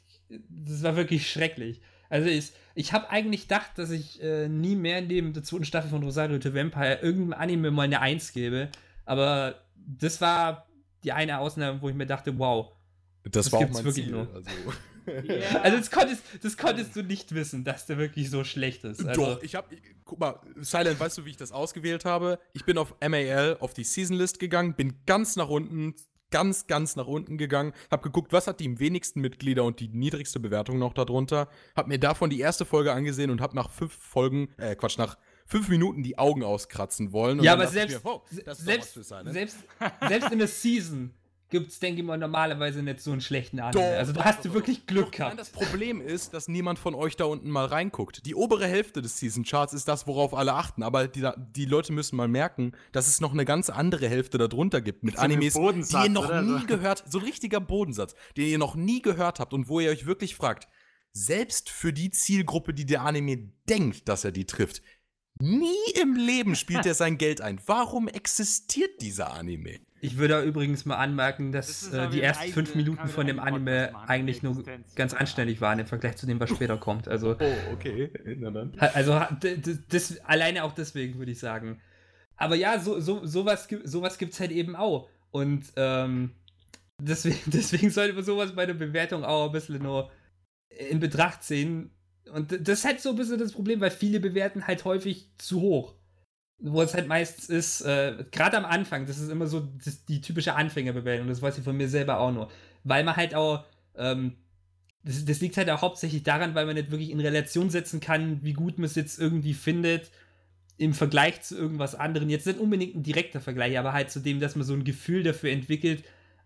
Das war wirklich schrecklich. Also ich, ich habe eigentlich gedacht, dass ich äh, nie mehr neben der zweiten Staffel von Rosario to Vampire irgendeinem Anime mal eine Eins gebe. Aber das war die eine Ausnahme, wo ich mir dachte, wow. Das, Das war auch gibt's mein wirklich Ziel. nur. Also. Ja. Also das konntest, das konntest du nicht wissen, dass der wirklich so schlecht ist. Also, Doch, ich hab, guck mal, Silent, weißt du, wie ich das ausgewählt habe? Ich bin auf MAL, auf die Seasonlist gegangen, bin ganz nach unten, ganz, ganz nach unten gegangen, hab geguckt, was hat die wenigsten Mitglieder und die niedrigste Bewertung noch darunter, hab mir davon die erste Folge angesehen und hab nach fünf Folgen, äh, Quatsch, nach fünf Minuten die Augen auskratzen wollen. Und ja, aber selbst, mir, wow, selbst, für Silent. selbst, selbst in der Season gibt es, denke ich mal, normalerweise nicht so einen schlechten Anime. Doch, also da doch, hast doch, du wirklich doch. Glück Nein, gehabt. das Problem ist, dass niemand von euch da unten mal reinguckt. Die obere Hälfte des Season Charts ist das, worauf alle achten. Aber die, die Leute müssen mal merken, dass es noch eine ganz andere Hälfte darunter gibt mit So Animes, die ihr noch oder nie so. gehört, so ein richtiger Bodensatz, den ihr noch nie gehört habt und wo ihr euch wirklich fragt, selbst für die Zielgruppe, die der Anime denkt, dass er die trifft, nie im Leben spielt er sein Geld ein. Warum existiert dieser Anime? Ich würde da übrigens mal anmerken, Das dass ist äh, die ersten fünf Minuten von dem Anime eigentlich nur Existenz. ganz anständig waren im Vergleich zu dem, was später kommt. Also, Oh, okay. Na dann. ha- also das, alleine auch deswegen würde ich sagen. Aber ja, so, so, sowas, sowas gibt es halt eben auch. Und ähm, deswegen, deswegen sollte man sowas bei der Bewertung auch ein bisschen nur in Betracht ziehen. Und das ist halt so ein bisschen das Problem, weil viele bewerten halt häufig zu hoch. Wo es halt meistens ist, äh, gerade am Anfang, das ist immer so das, die typische Anfängerbewertung, das weiß ich von mir selber auch nur. Weil man halt auch, ähm, das, das liegt halt auch hauptsächlich daran, weil man nicht wirklich in Relation setzen kann, wie gut man es jetzt irgendwie findet im Vergleich zu irgendwas anderem. Jetzt nicht unbedingt ein direkter Vergleich, aber halt zu dem, dass man so ein Gefühl dafür entwickelt,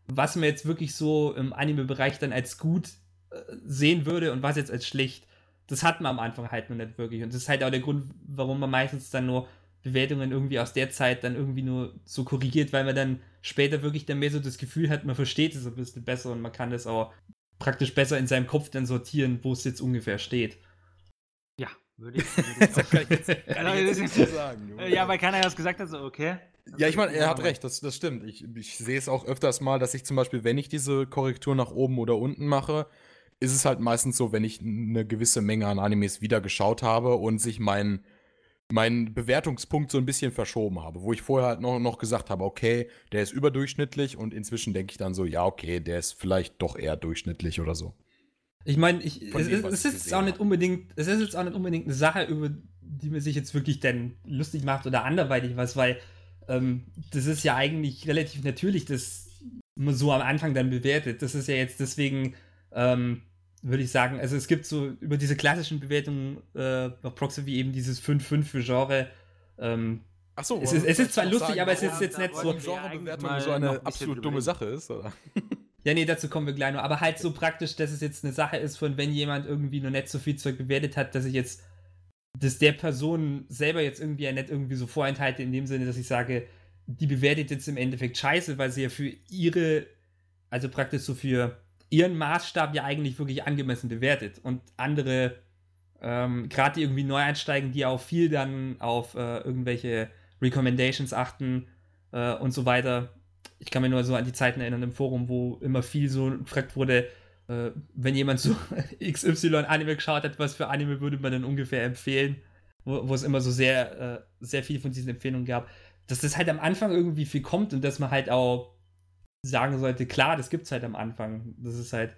was man jetzt wirklich so im Anime-Bereich dann als gut äh, sehen würde und was jetzt als schlecht. Das hat man am Anfang halt noch nicht wirklich. Und das ist halt auch der Grund, warum man meistens dann nur Bewertungen irgendwie aus der Zeit dann irgendwie nur so korrigiert, weil man dann später wirklich dann mehr so das Gefühl hat, man versteht es ein bisschen besser und man kann das auch praktisch besser in seinem Kopf dann sortieren, wo es jetzt ungefähr steht. Ja, würde ich. Würde ich auch. Kann ich jetzt, kann Ja, ich jetzt das nicht ist- so sagen. Ja, weil keiner was gesagt hat, so, okay. Ja, ich meine, er hat recht, das, das stimmt. Ich, ich sehe es auch öfters mal, dass ich zum Beispiel, wenn ich diese Korrektur nach oben oder unten mache, ist es halt meistens so, wenn ich eine gewisse Menge an Animes wieder geschaut habe und sich mein, mein Bewertungspunkt so ein bisschen verschoben habe, wo ich vorher halt noch, noch gesagt habe, okay, der ist überdurchschnittlich und inzwischen denke ich dann so, ja, okay, der ist vielleicht doch eher durchschnittlich oder so. Ich meine, es, dem, es ist jetzt auch nicht unbedingt, es ist jetzt auch nicht unbedingt eine Sache, über die man sich jetzt wirklich dann lustig macht oder anderweitig was, weil ähm, das ist ja eigentlich relativ natürlich, dass man so am Anfang dann bewertet. Das ist ja jetzt deswegen, ähm, würde ich sagen, also es gibt so über diese klassischen Bewertungen äh, auf Proxy wie eben dieses 5-5 für Genre. Ähm, Achso, Es ist- es ist zwar lustig, aber es ist jetzt nicht so- Genrebewertung so eine absolut dumme Sache ist, oder? Ja, nee, dazu kommen wir gleich noch. Aber halt so praktisch, dass es jetzt eine Sache ist, von wenn jemand irgendwie noch nicht so viel Zeug bewertet hat, dass ich jetzt, dass der Person selber jetzt irgendwie ja nicht irgendwie so vorenthalte, in dem Sinne, dass ich sage, die bewertet jetzt im Endeffekt scheiße, weil sie ja für ihre, also praktisch so für ihren Maßstab ja eigentlich wirklich angemessen bewertet. Und andere, ähm, gerade die irgendwie neu einsteigen, die auch viel dann auf äh, irgendwelche Recommendations achten äh, und so weiter. Ich kann mir nur so an die Zeiten erinnern im Forum, wo immer viel so gefragt wurde, äh, wenn jemand so XY-Anime geschaut hat, was für Anime würde man dann ungefähr empfehlen, wo, wo es immer so sehr, äh, sehr viel von diesen Empfehlungen gab, dass das halt am Anfang irgendwie viel kommt und dass man halt auch sagen sollte, klar, das gibt's halt am Anfang. Das ist halt,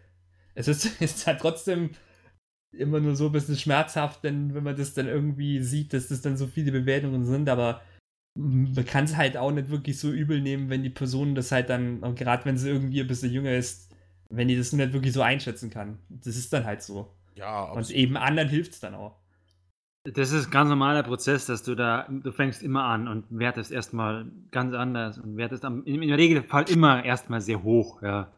es ist, es ist halt trotzdem immer nur so ein bisschen schmerzhaft, denn wenn man das dann irgendwie sieht, dass das dann so viele Bewertungen sind, aber man kann es halt auch nicht wirklich so übel nehmen, wenn die Person das halt dann, gerade wenn sie irgendwie ein bisschen jünger ist, wenn die das nicht wirklich so einschätzen kann. Das ist dann halt so. Ja, Und eben anderen hilft es dann auch. Das ist ein ganz normaler Prozess, dass du da, du fängst immer an und wertest erstmal ganz anders und wertest am, im, im Regelfall immer erstmal sehr hoch, ja.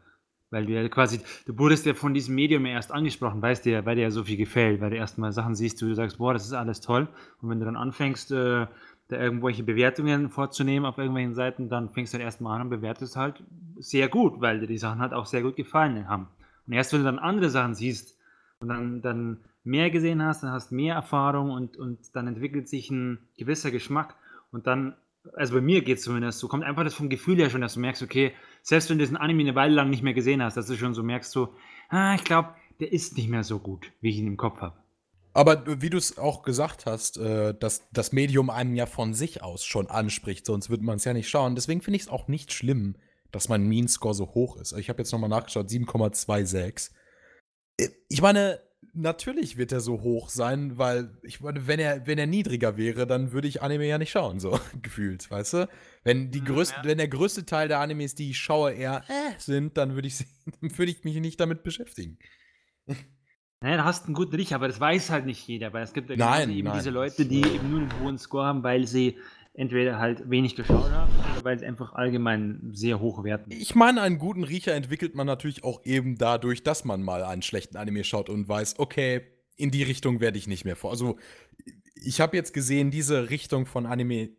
Weil du ja quasi, du wurdest ja von diesem Medium erst angesprochen, weißt du ja, weil dir ja so viel gefällt, weil du erstmal Sachen siehst, wo du sagst, boah, das ist alles toll. Und wenn du dann anfängst, äh, da irgendwelche Bewertungen vorzunehmen auf irgendwelchen Seiten, dann fängst du halt erstmal an und bewertest halt sehr gut, weil dir die Sachen halt auch sehr gut gefallen haben. Und erst wenn du dann andere Sachen siehst und dann, dann mehr gesehen hast, dann hast mehr Erfahrung und, und dann entwickelt sich ein gewisser Geschmack und dann, also bei mir geht es zumindest so, kommt einfach das vom Gefühl her schon, dass du merkst, okay, selbst wenn du diesen Anime eine Weile lang nicht mehr gesehen hast, dass du schon so merkst, so, ah, ich glaube, der ist nicht mehr so gut, wie ich ihn im Kopf habe. Aber wie du es auch gesagt hast, äh, dass das Medium einem ja von sich aus schon anspricht, sonst würde man es ja nicht schauen. Deswegen finde ich es auch nicht schlimm, dass mein Mean Score so hoch ist. Ich habe jetzt nochmal nachgeschaut, 7,26. Äh, ich meine, natürlich wird er so hoch sein, weil ich meine, wenn er, wenn er niedriger wäre, dann würde ich Anime ja nicht schauen, so gefühlt, weißt du? Wenn, die Mhm, größte, ja. wenn der größte Teil der Animes, die ich schaue, eher äh, sind, dann würde ich, sie- würde ich mich nicht damit beschäftigen. Naja, du hast einen guten Riecher, aber das weiß halt nicht jeder, weil es gibt ja Nein, eben nein. diese Leute, die eben nur einen hohen Score haben, weil sie entweder halt wenig geschaut haben oder weil sie einfach allgemein sehr hoch werten. Ich meine, einen guten Riecher entwickelt man natürlich auch eben dadurch, dass man mal einen schlechten Anime schaut und weiß, okay, in die Richtung werde ich nicht mehr vor. Also, ich habe jetzt gesehen, diese Richtung von Anime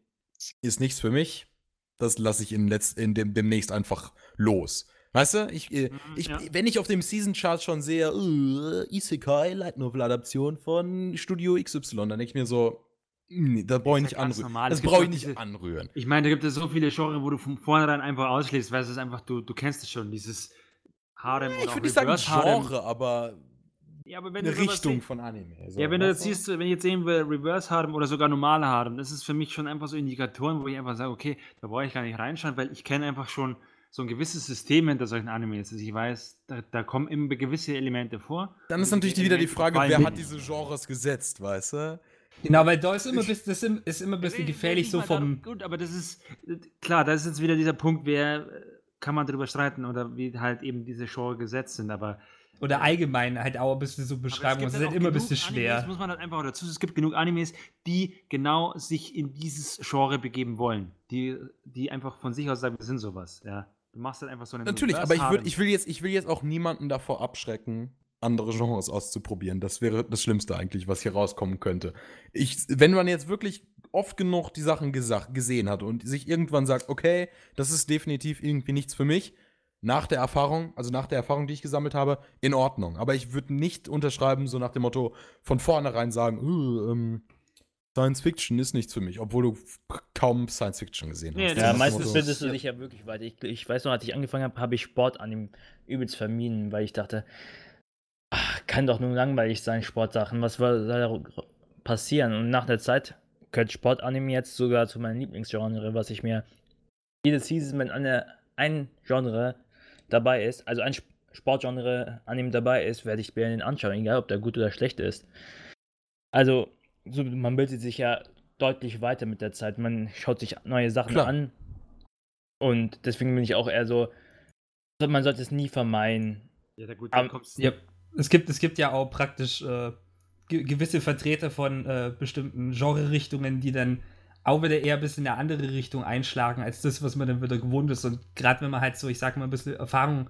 ist nichts für mich. Das lasse ich in, letzt, in dem, demnächst einfach los. Weißt du, ich, äh, Mhm, ich, ja. wenn ich auf dem Season Chart schon sehe, uh, Isekai, Light Novel Adaption von Studio XY, dann denke ich mir so, nee, da brauche ich nicht ja anrühren. normal. Das brauche auch ich nicht diese- anrühren. Ich meine, da gibt es so viele Genres, wo du von vornherein einfach ausschließt, weil es ist einfach, du, du kennst es schon, dieses Harem Ich oder auch würde nicht sagen. Genre, aber Ja, aber wenn eine Richtung seh- von Anime. So, Ja, wenn du weißt jetzt siehst, wenn ich jetzt sehen will, Reverse Harem oder sogar normale Harem, das ist für mich schon einfach so Indikatoren, wo ich einfach sage, okay, da brauche ich gar nicht reinschauen, weil ich kenne einfach schon so ein gewisses System hinter solchen Animes. Also ich weiß, da, da kommen immer gewisse Elemente vor. Dann ist natürlich wieder die Frage, wer hat diese Genres gesetzt, weißt du? Genau, weil da ist immer, bis, das ist immer ein bisschen gefährlich, so vom. Gut, aber das ist, äh, klar, das ist jetzt wieder dieser Punkt, wer äh, kann man darüber streiten oder wie halt eben diese Genre gesetzt sind, aber Oder allgemein halt auch ein bisschen so Beschreibungen. Das ist halt immer ein bisschen schwer. Animes, muss man halt einfach auch dazu sagen, es gibt genug Animes, die genau sich in dieses Genre begeben wollen. Die, die einfach von sich aus sagen, wir sind sowas. Ja. Du machst halt einfach so einen Natürlich, aber ich, würd, ich, will jetzt, ich will jetzt auch niemanden davor abschrecken, andere Genres auszuprobieren. Das wäre das Schlimmste eigentlich, was hier rauskommen könnte. Ich, wenn man jetzt wirklich oft genug die Sachen gesagt, gesehen hat und sich irgendwann sagt, okay, das ist definitiv irgendwie nichts für mich, nach der Erfahrung, also nach der Erfahrung, die ich gesammelt habe, in Ordnung. Aber ich würde nicht unterschreiben, so nach dem Motto, von vornherein sagen, "Uh, ähm, Science Fiction ist nichts für mich, obwohl du kaum Science Fiction gesehen hast. Ja, ist meistens so. findest du dich ja wirklich weiter. Ich, ich weiß noch, als ich angefangen habe, habe ich Sport an dem übelst vermieden, weil ich dachte, ach, kann doch nur langweilig sein, Sportsachen. Was soll da passieren? Und nach der Zeit gehört Sportanime jetzt sogar zu meinem Lieblingsgenre, was ich mir jede Season, wenn eine, ein Genre dabei ist, also ein Sp- Sportgenre Anime dabei ist, werde ich mir den anschauen, egal ob der gut oder schlecht ist. Also, so, man bildet sich ja deutlich weiter mit der Zeit. Man schaut sich neue Sachen Klar. an. Und deswegen bin ich auch eher so, man sollte es nie vermeiden. Ja, da gut, dann kommst Ja, es gibt, es gibt ja auch praktisch äh, ge gewisse Vertreter von äh, bestimmten Genre-Richtungen, die dann auch wieder eher ein bisschen in eine andere Richtung einschlagen, als das, was man dann wieder gewohnt ist. Und gerade wenn man halt so, ich sag mal, ein bisschen Erfahrung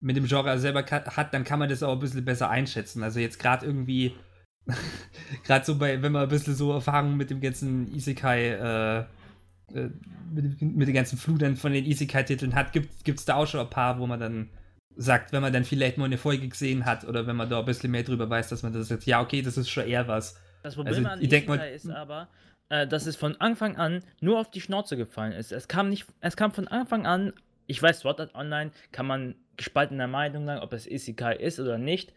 mit dem Genre selber hat, dann kann man das auch ein bisschen besser einschätzen. Also jetzt gerade irgendwie, gerade so bei, wenn man ein bisschen so Erfahrung mit dem ganzen Isekai, äh, äh, mit, mit den ganzen Flutern von den Isekai-Titeln hat, gibt es da auch schon ein paar, wo man dann sagt, wenn man dann vielleicht mal eine Folge gesehen hat oder wenn man da ein bisschen mehr drüber weiß, dass man das sagt, ja, okay, das ist schon eher was. Das Problem Also, an ich denk mal- Isekai ist aber, äh, dass es von Anfang an nur auf die Schnauze gefallen ist. Es kam nicht, es kam von Anfang an, ich weiß, Sword Art Online kann man gespaltener Meinung sein, ob es Isekai ist oder nicht.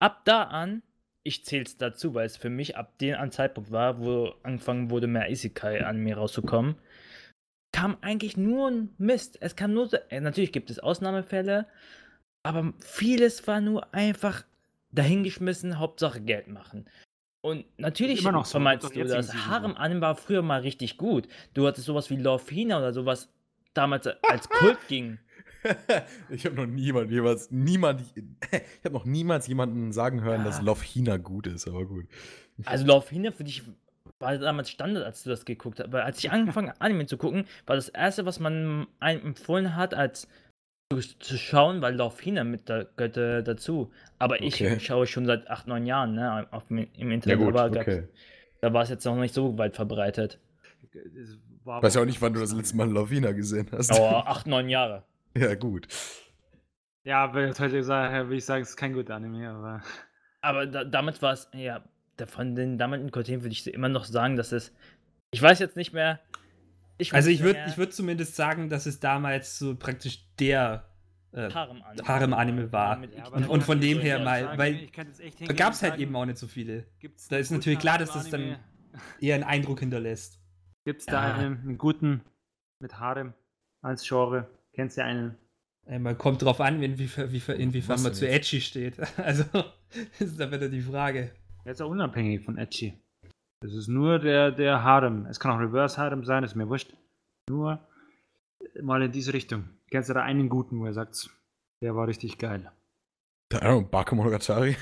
Ab da an, ich zähle es dazu, weil es für mich ab dem Zeitpunkt war, wo angefangen wurde, mehr Isekai an mir rauszukommen, kam eigentlich nur ein Mist. Es kam nur, so, äh, natürlich gibt es Ausnahmefälle, aber vieles war nur einfach dahingeschmissen, Hauptsache Geld machen. Und natürlich immer noch so, vermeinst du, das Season Harem-Anime war früher mal richtig gut. Du hattest sowas wie Love Hina oder sowas damals als Kult ging. ich habe noch niemand jemals, niemand, ich habe noch niemals jemanden sagen hören, dass Ja. Love Hina gut ist, aber gut. Also Love Hina für dich war damals Standard, als du das geguckt hast. Weil als ich angefangen habe, Anime zu gucken, war das erste, was man einem empfohlen hat, als zu, zu schauen, weil Love Hina mit da, gehört äh, dazu. Aber ich Okay. schaue schon seit acht, neun Jahren ne, auf, im Internet. aber gab's- okay. Da war es jetzt noch nicht so weit verbreitet. Ich weiß ja auch aber- nicht, wann du das letzte Mal Love Hina gesehen hast. Aber acht, neun Jahre. Ja, gut. Ja, aber jetzt heute gesagt, würde ich sagen, es ist kein guter Anime, aber. Aber da, damals war es, ja, der, von den damaligen Quartieren würde ich immer noch sagen, dass es. Ich weiß jetzt nicht mehr. Ich Also ich würde ich würd zumindest sagen, dass es damals so praktisch der äh, Harem-Anime. Harem-Anime war. Ja, Und- und von dem her mal, sagen, weil da gab es halt eben auch nicht so viele. gibt's da ist natürlich klar, dass das dann-? Eher einen Eindruck hinterlässt. Gibt es da Ja. einen, einen guten mit Harem als Genre? Kennst du einen? Einmal kommt drauf an, inwiefern, wie, inwiefern man zu edgy steht. Also, das ist da wieder die Frage. Der ist auch unabhängig von Edgy. Das ist nur der, der Harem. Es kann auch Reverse Harem sein, ist mir wurscht. Nur mal in diese Richtung. Kennst du da einen guten, wo er sagt, der war richtig geil? Don't know, Bakemonogatari?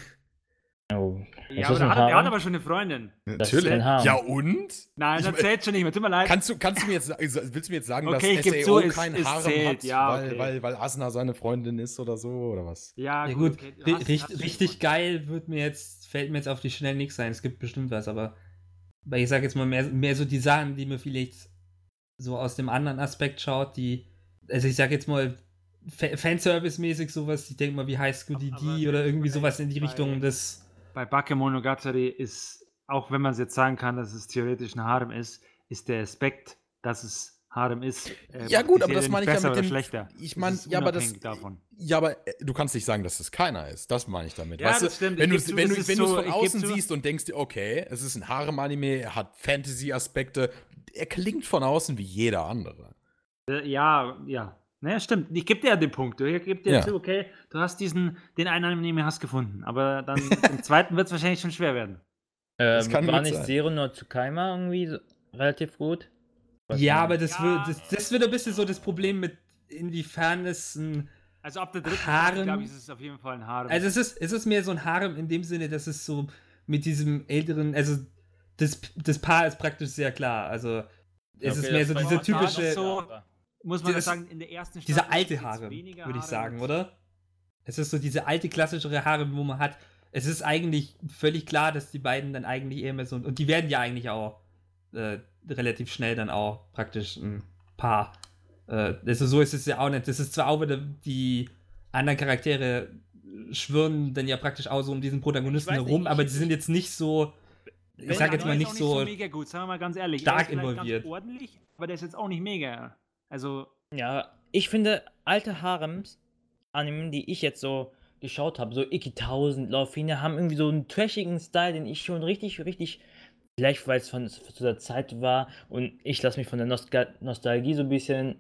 Oh. Ja, aber hat, er hat aber schon eine Freundin. Harem. Ja, und? Nein, Ich- das zählt schon nicht mehr. Tut mir leid. Kannst du, kannst du mir jetzt, sa- willst du mir jetzt sagen, Okay, ich dass SAO zu, es- kein es Harem zählt, hat, ja, weil, okay. weil, weil Asuna seine Freundin ist oder so, oder was? ja, Ja gut, okay, hast- richt- hast richtig geil wird mir jetzt, fällt mir jetzt auf die Schnelle nichts ein. Es gibt bestimmt was, aber weil ich sage jetzt mal mehr, mehr so die Sachen, die mir vielleicht so aus dem anderen Aspekt schaut, die, also ich sage jetzt mal Fa- Fanservice-mäßig sowas, ich denke mal wie High School DD oder irgendwie sowas in die Richtung des Bei Bakemonogatari ist, auch wenn man es jetzt sagen kann, dass es theoretisch ein Harem ist, ist der Aspekt, dass es Harem ist. äh, Ja, gut, aber das meine ich ja mit dem- schlechter. ich Das mein, ist ja, aber das- davon. Ja, aber äh, du kannst nicht sagen, dass es keiner ist. Das meine ich damit. Ja, weißt das stimmt. wenn du es wenn du, wenn so- von außen siehst und denkst dir, okay, es ist ein Harem-Anime, hat Fantasy-Aspekte, er klingt von außen wie jeder andere. Äh, Ja, ja. Naja, stimmt. Ich gebe dir ja den Punkt. Ich gebe dir Ja. zu, okay, du hast diesen, den einen hast gefunden. Aber dann im zweiten wird es wahrscheinlich schon schwer werden. Das Ähm, kann war nicht sein. Zero no Tsukaima irgendwie so, relativ gut? Weiß Ja, aber das, Ja. wird, das, das wird ein bisschen so das Problem mit, inwiefern es ein. Also ab der dritten Harem. glaube ich, ist es auf jeden Fall ein Harem. Also, es ist, es ist mehr so ein Harem in dem Sinne, dass es so mit diesem älteren. Also, das, das Paar ist praktisch sehr klar. Also, es Okay, ist mehr so noch typische. so- muss man das- sagen, in der ersten Staffel alte gibt's Harem, weniger würde ich sagen, oder? Es ist so diese alte klassischere Harem, wo man hat. Es ist eigentlich völlig klar, dass die beiden dann eigentlich eher mehr so. Und die werden ja eigentlich auch äh, relativ schnell dann auch praktisch ein Paar. Äh, also so ist es ja auch nicht. Das ist zwar auch wieder die anderen Charaktere schwirren dann ja praktisch auch so um diesen Protagonisten nicht, herum, ich- aber die sind jetzt nicht so. Ich sag jetzt mal ist nicht auch so. mega gut, sagen wir mal ganz ehrlich. stark er ist involviert. Ganz ordentlich, aber der ist jetzt auch nicht mega. Also, Ja, ich finde alte Harems, Anime, die ich jetzt so geschaut habe, so Iki 1000, Laufine, haben irgendwie so einen trashigen Style, den ich schon richtig, richtig, vielleicht weil es von zu der Zeit war und ich lasse mich von der Nostal Nostalgie so ein bisschen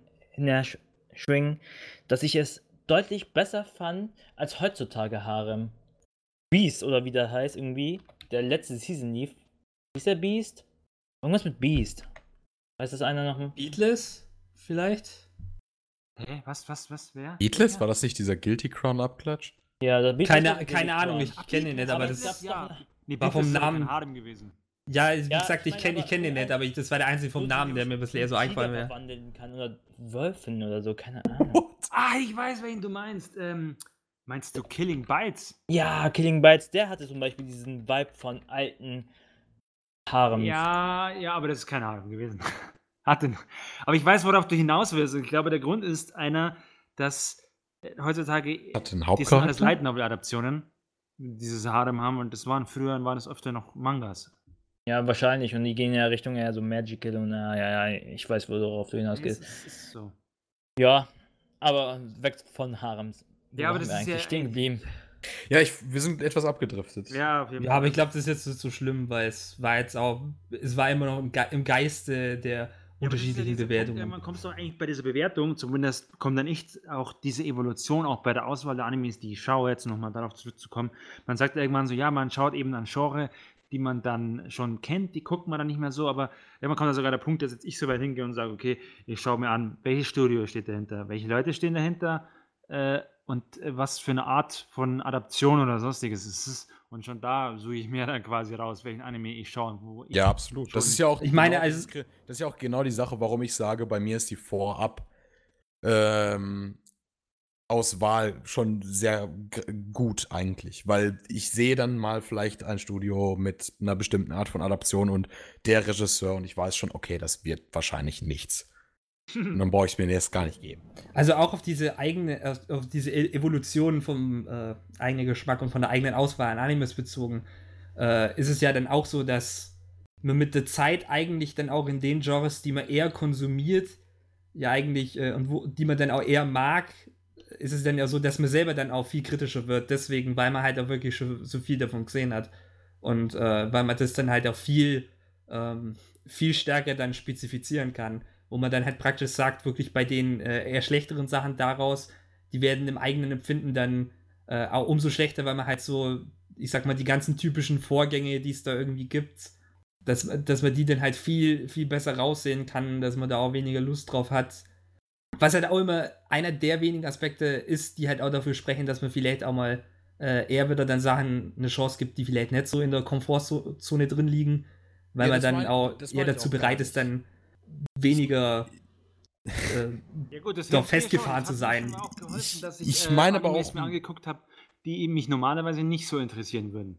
schwingen, dass ich es deutlich besser fand als heutzutage Harem. Beast oder wie der heißt irgendwie, der letzte Season lief. Wie ist der Beast? Irgendwas mit Beast. Weiß das einer noch? Beatless? Vielleicht? hä, was, was, was, wer? Beatles? War das nicht dieser Guilty Crown Abklatsch? Ja, der Beast Keine- keine Ahnung, ich kenn den nicht, aber das- doch- ja. Nee, War vom Namen- Harem gewesen. Ja, wie Ja, gesagt, ich ich kenne kenn den nicht, aber ich, das war der einzige vom Namen, der mir ein bisschen eher so eingefallen wäre. kann oder Wölfen oder so, keine Ahnung. Ah, ich weiß, wen du meinst. Ähm, meinst du Killing Bites? ja, Killing Bites, der hatte zum Beispiel diesen Vibe von alten Harems. Ja, ja, aber das ist kein Harem gewesen. Hatte. Aber ich weiß, worauf du hinaus willst. Ich glaube, der Grund ist einer, dass äh, heutzutage sind alles? Light Novel Adaptionen, dieses Harem haben und das waren früher waren es öfter noch Mangas. Ja, wahrscheinlich. Und die gehen ja Richtung eher so Magical und ja, ja, ja, ich weiß, worauf du Es hinausgehst. ist, es ist so. Ja, aber weg von Harems. Ja, aber das wir ist ja stehen geblieben. Ja, ich, wir sind etwas abgedriftet. Ja, auf jeden Ja, Fall. aber ich glaube, das ist jetzt nicht so schlimm, weil es war jetzt auch, es war immer noch im, Ge im Geiste der Ja, ist ja unterschiedlichen dieser Bewertungen. Punkt, man kommst doch eigentlich bei dieser Bewertung, zumindest kommt dann echt auch diese Evolution auch bei der Auswahl der Animes, die ich schaue, jetzt nochmal darauf zurückzukommen. Man sagt irgendwann so, ja, man schaut eben an Genre, die man dann schon kennt, die guckt man dann nicht mehr so, aber irgendwann kommt da sogar der Punkt, dass jetzt ich so weit hingehe und sage, okay, ich schaue mir an, welches Studio steht dahinter, welche Leute stehen dahinter äh, und äh, was für eine Art von Adaption oder sonstiges ist es. Und schon da suche ich mir dann quasi raus, welchen Anime ich schaue. Wo ich Ja, absolut. Das schon- ist ja auch Ich meine, genau also- das ist ja auch genau die Sache, warum ich sage, bei mir ist die Vorab ähm, Auswahl schon sehr gut eigentlich, weil ich sehe dann mal vielleicht ein Studio mit einer bestimmten Art von Adaption und der Regisseur und ich weiß schon, okay, das wird wahrscheinlich nichts. Und dann brauche ich es mir jetzt gar nicht geben. Also auch auf diese eigene, auf- diese E- Evolution vom äh, eigenen Geschmack und von der eigenen Auswahl an Animes bezogen, äh, ist es ja dann auch so, dass man mit der Zeit eigentlich dann auch in den Genres, die man eher konsumiert, ja eigentlich, äh, und wo, die man dann auch eher mag, ist es dann ja so, dass man selber dann auch viel kritischer wird, deswegen, weil man halt auch wirklich schon so viel davon gesehen hat. Und äh, weil man das dann halt auch viel, ähm, viel stärker dann spezifizieren kann wo man dann halt praktisch sagt, wirklich bei den äh, eher schlechteren Sachen daraus, die werden im eigenen Empfinden dann äh, auch umso schlechter, weil man halt so, ich sag mal, die ganzen typischen Vorgänge, die es da irgendwie gibt, dass, dass man die dann halt viel, viel besser raussehen kann, dass man da auch weniger Lust drauf hat. Was halt auch immer einer der wenigen Aspekte ist, die halt auch dafür sprechen, dass man vielleicht auch mal äh, eher wieder dann Sachen eine Chance gibt, die vielleicht nicht so in der Komfortzone drin liegen, weil Ja, man dann mein- auch eher dazu bereit ist, dann weniger äh, Ja gut, das doch festgefahren schon. zu sein. geholfen, dass ich, Ich äh, meine aber auch- mir angeguckt habe, die mich normalerweise nicht so interessieren würden.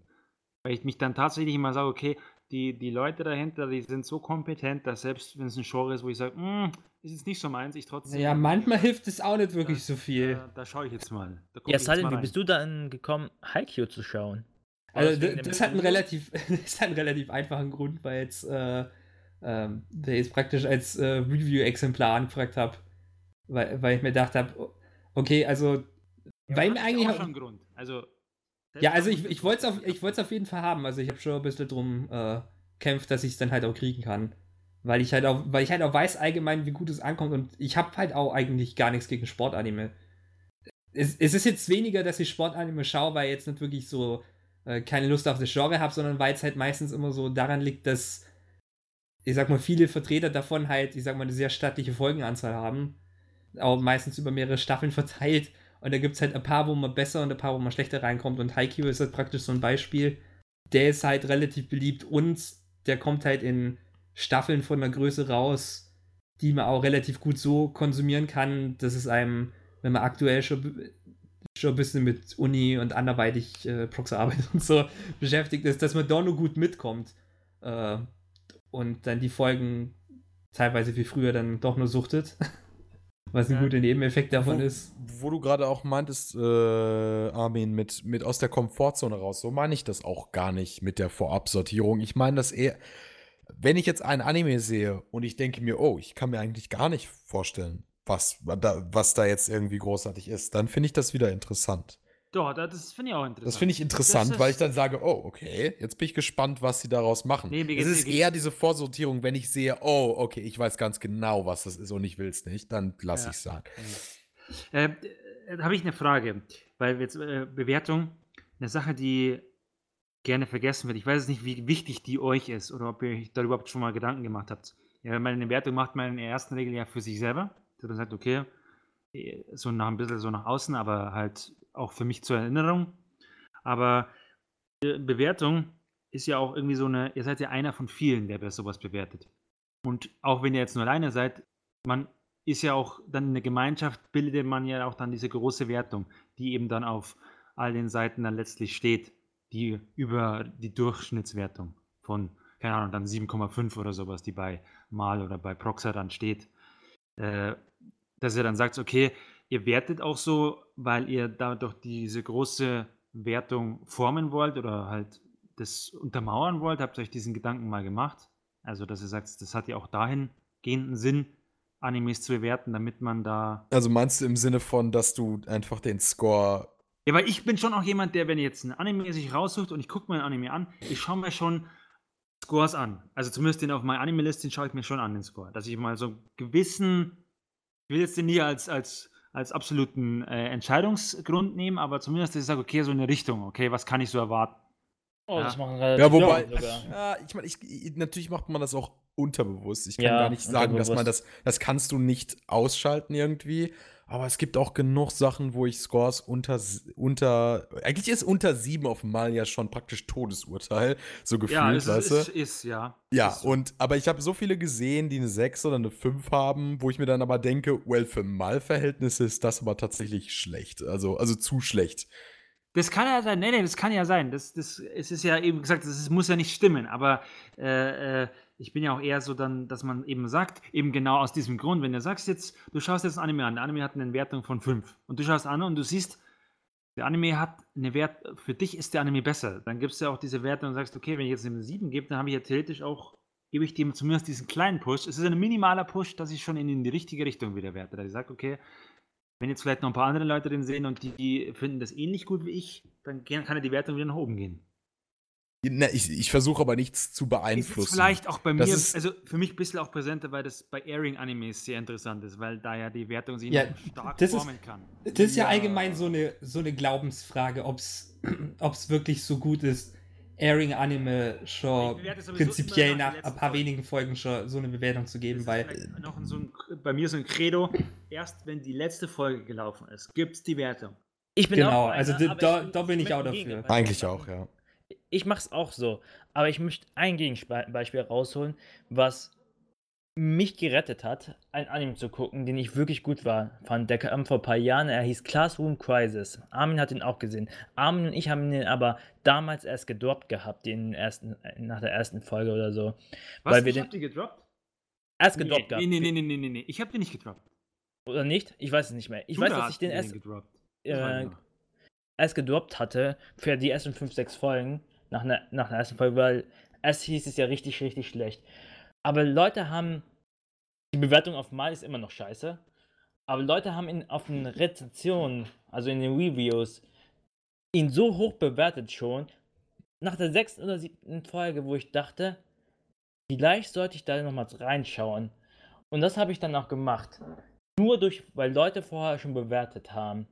Weil ich mich dann tatsächlich immer sage, okay, die, die Leute dahinter, die sind so kompetent, dass selbst wenn es ein Genre ist, wo ich sage, "Mm, ist jetzt nicht so meins, ich trotzdem. Ja, manchmal hilft es auch nicht wirklich so viel. Da, da schaue ich jetzt mal. Da Ja, ich mal wie bist du dann gekommen, Haikyuu zu schauen? Also das, das hat einen relativ, das hat einen relativ einfachen Grund, weil jetzt, äh, ähm, der jetzt praktisch als äh, Review-Exemplar angefragt habe, weil, weil ich mir gedacht habe, okay, also, Ja, weil mir eigentlich, auch schon einen Grund. Also, ja, also ich, ich wollte es auf, ich auf jeden Fall haben, also ich habe schon ein bisschen drum äh, kämpft, dass ich es dann halt auch kriegen kann. Weil ich halt auch, weil ich halt auch weiß allgemein, wie gut es ankommt und ich habe halt auch eigentlich gar nichts gegen Sportanime. Es, es ist jetzt weniger, dass ich Sportanime schaue, weil ich jetzt nicht wirklich so äh, keine Lust auf das Genre habe, sondern weil es halt meistens immer so daran liegt, dass ich sag mal, viele Vertreter davon halt, ich sag mal, eine sehr stattliche Folgenanzahl haben. Auch meistens über mehrere Staffeln verteilt. Und da gibt es halt ein paar, wo man besser und ein paar, wo man schlechter reinkommt. Und Haikyuu ist halt praktisch so ein Beispiel. Der ist halt relativ beliebt und der kommt halt in Staffeln von der Größe raus, die man auch relativ gut so konsumieren kann, dass es einem, wenn man aktuell schon, schon ein bisschen mit Uni und anderweitig äh, Proxarbeit und so beschäftigt ist, dass man da nur gut mitkommt. Äh, und dann die Folgen teilweise wie früher dann doch nur suchtet. Was ein Ja. guter Nebeneffekt davon wo, ist. Wo du gerade auch meintest, äh, Armin, mit, mit aus der Komfortzone raus, so meine ich das auch gar nicht mit der Vorabsortierung. Ich meine das eher, wenn ich jetzt ein Anime sehe und ich denke mir, oh, ich kann mir eigentlich gar nicht vorstellen, was da, was da jetzt irgendwie großartig ist, dann finde ich das wieder interessant. Doch, da- das finde ich auch interessant. Das finde ich interessant, weil ich dann sage, oh, okay, jetzt bin ich gespannt, was sie daraus machen. Nee, es ist eher diese Vorsortierung, wenn ich sehe, oh, okay, ich weiß ganz genau, was das ist und ich will es nicht, dann lasse Ja. ich es sein. Äh, äh, habe ich eine Frage, weil jetzt äh, Bewertung, eine Sache, die gerne vergessen wird. Ich weiß nicht, wie wichtig die euch ist oder ob ihr euch da überhaupt schon mal Gedanken gemacht habt. Ja, wenn man eine Bewertung macht, man in der ersten Regel ja für sich selber. Dass man sagt, okay, eh, so nach ein bisschen so nach außen, aber halt auch für mich zur Erinnerung. Aber Bewertung ist ja auch irgendwie so eine, ihr seid ja einer von vielen, der sowas bewertet. Und auch wenn ihr jetzt nur alleine seid, man ist ja auch dann in der Gemeinschaft, bildet man ja auch dann diese große Wertung, die eben dann auf all den Seiten dann letztlich steht, die über die Durchschnittswertung von, keine Ahnung, dann 7,5 oder sowas, die bei Mal oder bei Proxa dann steht. Äh, dass ihr dann sagt, okay, ihr wertet auch so, weil ihr dadurch diese große Wertung formen wollt oder halt das untermauern wollt, habt ihr euch diesen Gedanken mal gemacht? Also, dass ihr sagt, das hat ja auch dahingehenden Sinn, Animes zu bewerten, damit man da. Also meinst du im Sinne von, dass du einfach den Score Ja, weil ich bin schon auch jemand, der, wenn jetzt ein Anime sich raussucht und ich gucke mir ein Anime an, ich schaue mir schon Scores an. Also zumindest den auf meiner Anime-List, den schaue ich mir schon an, den Score. Dass ich mal so einen gewissen, ich will jetzt den nie als, als, als absoluten äh, Entscheidungsgrund nehmen, aber zumindest, dass ich sage, okay, so eine Richtung, okay, was kann ich so erwarten? Oh, Ja. das machen relativ Ja, wobei, ja, ich meine, ich, ich- natürlich macht man das auch unterbewusst. Ich kann Ja, gar nicht sagen, dass man das, das kannst du nicht ausschalten irgendwie. Aber es gibt auch genug Sachen, wo ich Scores unter, unter, eigentlich ist unter sieben auf Mal ja schon praktisch Todesurteil, so gefühlt, Ja, es weißt du? ist, ist, ja. Ja, Ist so. und, aber ich habe so viele gesehen, die eine 6 oder eine 5 haben, wo ich mir dann aber denke, well, für Mal-Verhältnnisse ist das aber tatsächlich schlecht. Also, also zu schlecht. Das kann ja sein. Nee, nee, das kann ja sein. Das, das, es ist ja eben gesagt, es muss ja nicht stimmen. Aber äh, äh, ich bin ja auch eher so dann, dass man eben sagt, eben genau aus diesem Grund, wenn du sagst jetzt, du schaust jetzt ein Anime an, der Anime hat eine Wertung von 5 und du schaust an und du siehst, der Anime hat eine Wert, für dich ist der Anime besser. Dann gibst du ja auch diese Wertung und sagst, okay, wenn ich jetzt eine 7 gebe, dann habe ich ja theoretisch auch, gebe ich dem zumindest diesen kleinen Push. Es ist ein minimaler Push, dass ich schon in, die richtige Richtung wieder werte. Dass ich sage, okay, wenn jetzt vielleicht noch ein paar andere Leute den sehen und die, die finden das ähnlich gut wie ich, dann kann ja die Wertung wieder nach oben gehen. Na, ich ich versuche aber nichts zu beeinflussen. ist vielleicht auch bei mir, ist- also für mich ein bisschen auch präsenter, weil das bei Airing-Animes sehr interessant ist, weil da ja die Wertung sich Ja, stark das ist- formen kann. Das ist ja, Ja. allgemein so eine, so eine Glaubensfrage, ob es wirklich so gut ist, Airing-Anime Ich schon prinzipiell nach nach ein paar wenigen Folgen schon so eine Bewertung zu geben, Das weil ist noch so ein, bei mir so ein Credo, erst wenn die letzte Folge gelaufen ist, gibt es die Wertung. Ich bin Genau, auch einer, also da- aber da- ich- da bin ich möchte auch ein dafür. Eigentlich auch, ja. Ich mach's auch so, aber ich möchte ein Gegenbeispiel rausholen, was mich gerettet hat, ein Anime zu gucken, den ich wirklich gut war, fand. Der kam vor ein paar Jahren, er hieß Classroom Crisis. Armin hat ihn auch gesehen. Armin und ich haben ihn aber damals erst gedroppt gehabt, den ersten, nach der ersten Folge oder so. Was? Weil wir ich den hab die gedroppt? erst Nee, gedroppt gehabt. nee, nee, nee, nee, nee, nee. Ich hab die nicht gedroppt. Oder nicht? Ich weiß es nicht mehr. Ich Du weiß, da dass ich den erst gedroppt. Äh, erst gedroppt hatte für die ersten 5, 6 Folgen nach, einer- nach der ersten Folge, weil es hieß es ja richtig, richtig schlecht. Aber Leute haben, die Bewertung auf Mal ist immer noch scheiße, aber Leute haben ihn auf den Rezensionen, also in den Reviews, ihn so hoch bewertet schon, nach der sechsten oder siebten Folge, wo ich dachte, vielleicht sollte ich da nochmal reinschauen. Und das habe ich dann auch gemacht. Nur durch, weil Leute vorher schon bewertet haben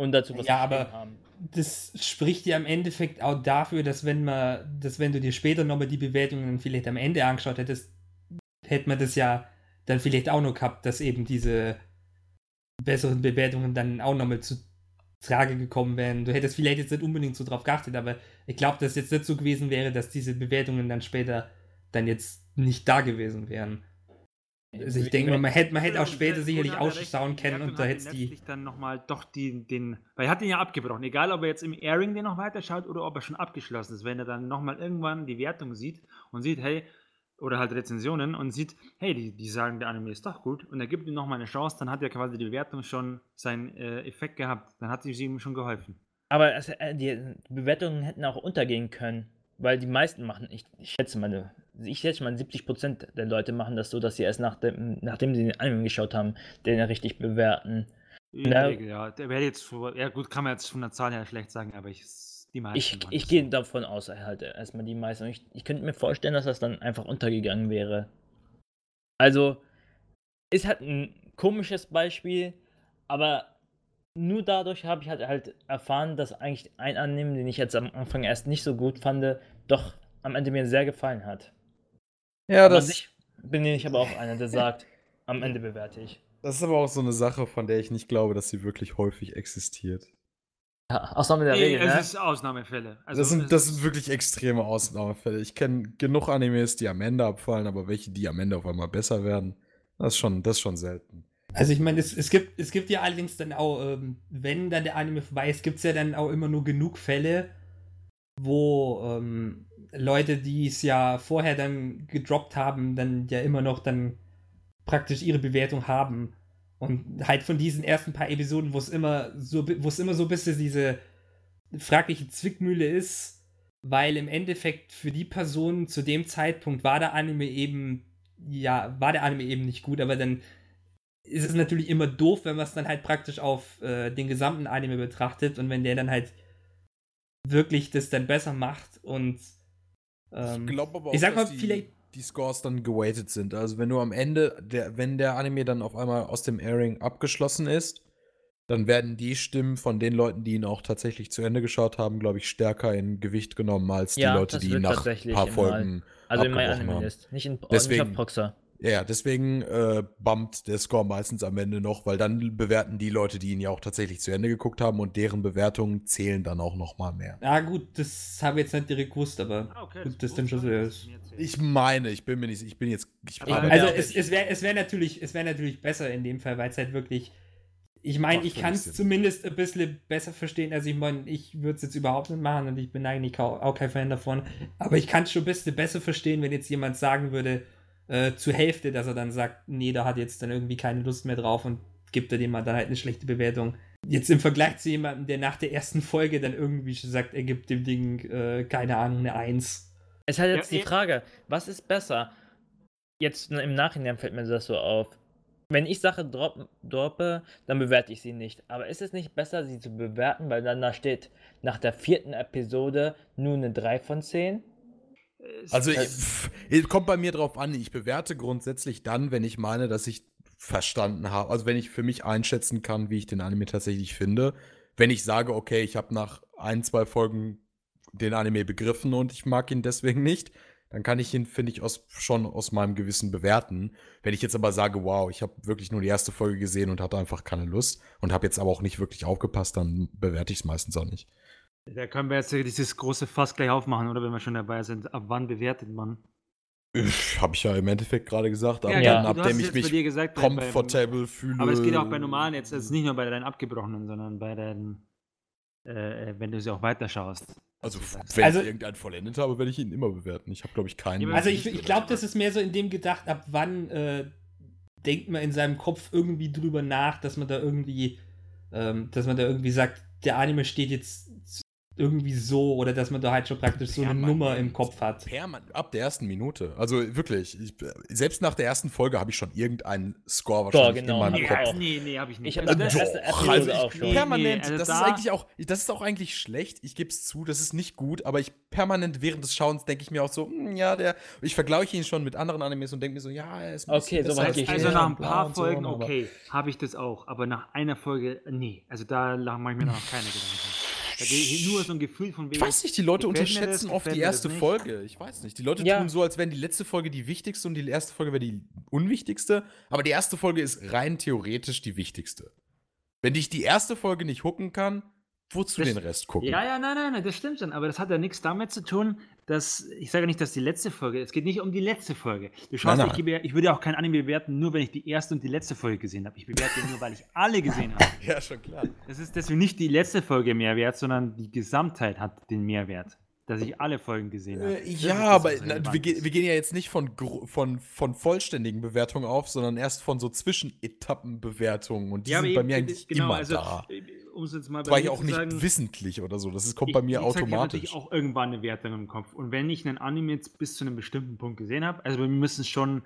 und dazu was Ja, aber- haben. das spricht ja im Endeffekt auch dafür, dass wenn man, dass wenn du dir später nochmal die Bewertungen vielleicht am Ende angeschaut hättest, hätte man das ja dann vielleicht auch noch gehabt, dass eben diese besseren Bewertungen dann auch nochmal zu Trage gekommen wären. Du hättest vielleicht jetzt nicht unbedingt so drauf geachtet, aber ich glaube, dass es jetzt nicht so gewesen wäre, dass diese Bewertungen dann später dann jetzt nicht da gewesen wären. Also ich denke mal, man hätte, man hätte auch später sicherlich ausschauen können und da hätte es die. dann nochmal doch die, den, weil er hat den ja abgebrochen, egal ob er jetzt im Airing den noch weiterschaut oder ob er schon abgeschlossen ist. Wenn er dann nochmal irgendwann die Wertung sieht und sieht, hey, oder halt Rezensionen und sieht, hey, die, die sagen, der Anime ist doch gut und er gibt ihm nochmal eine Chance, dann hat ja quasi die Bewertung schon seinen äh, Effekt gehabt. Dann hat sie ihm schon geholfen. Aber es, äh, die Bewertungen hätten auch untergehen können, weil die meisten machen, ich, ich schätze mal, ich schätze mal 70% der Leute machen das so, dass sie erst nach dem, nachdem sie den Anime geschaut haben, den richtig bewerten. In der Regel, ja. Der wäre jetzt, ja gut, kann man jetzt von der Zahl her schlecht sagen, aber ich, die meisten Ich, ich das gehe so. davon aus, halt erstmal die meisten. Und ich, ich könnte mir vorstellen, dass das dann einfach untergegangen wäre. Also, ist halt ein komisches Beispiel, aber nur dadurch habe ich halt, halt erfahren, dass eigentlich ein Anime, den ich jetzt am Anfang erst nicht so gut fand, doch am Ende mir sehr gefallen hat. Ja, aber das, ich bin ich aber auch einer, der sagt, am Ende bewerte ich. das ist aber auch so eine Sache, von der ich nicht glaube, dass sie wirklich häufig existiert. Ja, Ausnahme der Regel, es ne? ist Ausnahmefälle. Also, das, sind, das sind wirklich extreme Ausnahmefälle. Ich kenne genug Animes, die am Ende abfallen, aber welche, die am Ende auf einmal besser werden, das ist schon, das ist schon selten. Also ich meine, es, es, gibt, es gibt ja allerdings dann auch, ähm, wenn dann der Anime vorbei ist, gibt es ja dann auch immer nur genug Fälle, wo ähm, Leute, die es ja vorher dann gedroppt haben, dann ja immer noch dann praktisch ihre Bewertung haben. Und halt von diesen ersten paar Episoden, wo es immer so, wo es immer so ein bisschen diese fragliche Zwickmühle ist, weil im Endeffekt für die Person zu dem Zeitpunkt war der Anime eben, ja, war der Anime eben nicht gut, aber dann ist es natürlich immer doof, wenn man es dann halt praktisch auf äh, den gesamten Anime betrachtet und wenn der dann halt wirklich das dann besser macht und ähm, ich glaube aber ich sag mal, dass die, vielleicht- die Scores dann geweightet sind. Also wenn du am Ende, der, wenn der Anime dann auf einmal aus dem Airing abgeschlossen ist, dann werden die Stimmen von den Leuten, die ihn auch tatsächlich zu Ende geschaut haben, glaube ich, stärker in Gewicht genommen als die Ja, Leute, das die ihn nach ein paar Folgen. Also in My abgebrochen Anime haben. Nicht, in, nicht Deswegen- auf Proxer. Ja, deswegen äh, bumpt der Score meistens am Ende noch, weil dann bewerten die Leute, die ihn ja auch tatsächlich zu Ende geguckt haben und deren Bewertungen zählen dann auch noch mal mehr. Ja, gut, das habe ich jetzt nicht direkt gewusst, aber Ah, okay, gut, das dann schon so ist. Ich meine, ich bin mir nicht, ich bin jetzt, ich Also Ja. es, es wäre es wär natürlich, es wär natürlich besser in dem Fall, weil es halt wirklich. Ich meine, ich kann es zumindest ein bisschen besser verstehen. Also ich meine, ich würde es jetzt überhaupt nicht machen und ich bin eigentlich auch, auch kein Fan davon. Aber ich kann es schon ein bisschen besser verstehen, wenn jetzt jemand sagen würde, äh, zur Hälfte, dass er dann sagt, nee, da hat jetzt dann irgendwie keine Lust mehr drauf und gibt er dem mal dann halt eine schlechte Bewertung. Jetzt im Vergleich zu jemandem, der nach der ersten Folge dann irgendwie schon sagt, er gibt dem Ding, äh, keine Ahnung, eine Eins. Es ist halt jetzt Ja, die eh- Frage, was ist besser? Jetzt im Nachhinein fällt mir das so auf. Wenn ich Sache drop, droppe, dann bewerte ich sie nicht. Aber ist es nicht besser, sie zu bewerten, weil dann da steht nach der vierten Episode nur eine 3 von 10? Also, ich, pff, es kommt bei mir drauf an. Ich bewerte grundsätzlich dann, wenn ich meine, dass ich verstanden habe. Also, wenn ich für mich einschätzen kann, wie ich den Anime tatsächlich finde. Wenn ich sage, okay, ich habe nach ein, zwei Folgen den Anime begriffen und ich mag ihn deswegen nicht, dann kann ich ihn, finde ich, aus, schon aus meinem Gewissen bewerten. Wenn ich jetzt aber sage, wow, ich habe wirklich nur die erste Folge gesehen und hatte einfach keine Lust und habe jetzt aber auch nicht wirklich aufgepasst, dann bewerte ich es meistens auch nicht. Da können wir jetzt dieses große Fass gleich aufmachen, oder wenn wir schon dabei sind. Ab wann bewertet man? Habe ich ja im Endeffekt gerade gesagt, ab, Ja, du ab dem ich mich dir gesagt, bei- bei- komfortabel fühle. Aber es geht auch bei normalen jetzt, also nicht nur bei deinen abgebrochenen, sondern bei deinen, äh, wenn du sie auch weiterschaust. Also, wenn Also- ich irgendeinen vollendet habe, werde ich ihn immer bewerten. Ich habe, glaube ich, keinen. Ja, Also ich, ich glaube, das ist mehr so in dem gedacht, ab wann äh, denkt man in seinem Kopf irgendwie drüber nach, dass man da irgendwie, ähm, dass man da irgendwie sagt, der Anime steht jetzt irgendwie so oder dass man da halt schon praktisch so eine. Nummer im Kopf hat. Perman ab der ersten Minute. Also wirklich, ich, selbst nach der ersten Folge habe ich schon irgendeinen Score wahrscheinlich genau, in meinem Kopf. auch. nee, nee, habe ich nicht. Ich Also das- Doch, Episode also auch schon. permanent, Nee, nee, also das da- ist eigentlich auch, das ist auch eigentlich schlecht. Ich gebe es zu, das ist nicht gut, aber ich permanent während des Schauens denke ich mir auch so, hm, ja, der, ich vergleiche ihn schon mit anderen Animes und denke mir so, ja, er ist ein Okay, bisschen so weit ich Also nach ein paar so, Folgen, aber- okay, habe ich das auch. Aber nach einer Folge, nee. Also da mache ich mir noch keine Gedanken. Nur so ein Gefühl von wegen. Ich weiß nicht, die Leute mir das, unterschätzen oft die erste. Folge. Ich weiß nicht. Die Leute Ja. tun so, als wären die letzte Folge die wichtigste und die erste Folge wäre die unwichtigste. Aber die erste Folge ist rein theoretisch die wichtigste. Wenn dich die erste Folge nicht hooken kann, wozu Das- den Rest gucken? Ja, ja, nein, nein, nein, das stimmt schon. Aber das hat ja nichts damit zu tun, dass. Ich sage nicht, dass die letzte Folge. Es geht nicht um die letzte Folge. Du schaust, Nein, Ich, gebe, ja- ich würde auch kein Anime bewerten, nur wenn ich die erste und die letzte Folge gesehen habe. Ich bewerte ihn nur, weil ich alle gesehen habe. Ja, schon klar. Das ist deswegen nicht die letzte Folge Mehrwert, sondern die Gesamtheit hat den Mehrwert. Dass ich alle Folgen gesehen habe. Äh, ja, aber na, wir, ge wir gehen ja jetzt nicht von, gro- von, von vollständigen Bewertungen auf, sondern erst von so Zwischenetappenbewertungen. Und die aber sind bei eben, mir äh, eigentlich genau, immer also, da. Um es jetzt mal Das war ich auch nicht sagen, wissentlich oder so. Das ist, kommt ich- bei mir gesagt, Ich habe automatisch. natürlich auch irgendwann eine Wertung im Kopf. Und wenn ich einen Anime jetzt bis zu einem bestimmten Punkt gesehen habe, also bei mir müssen es schon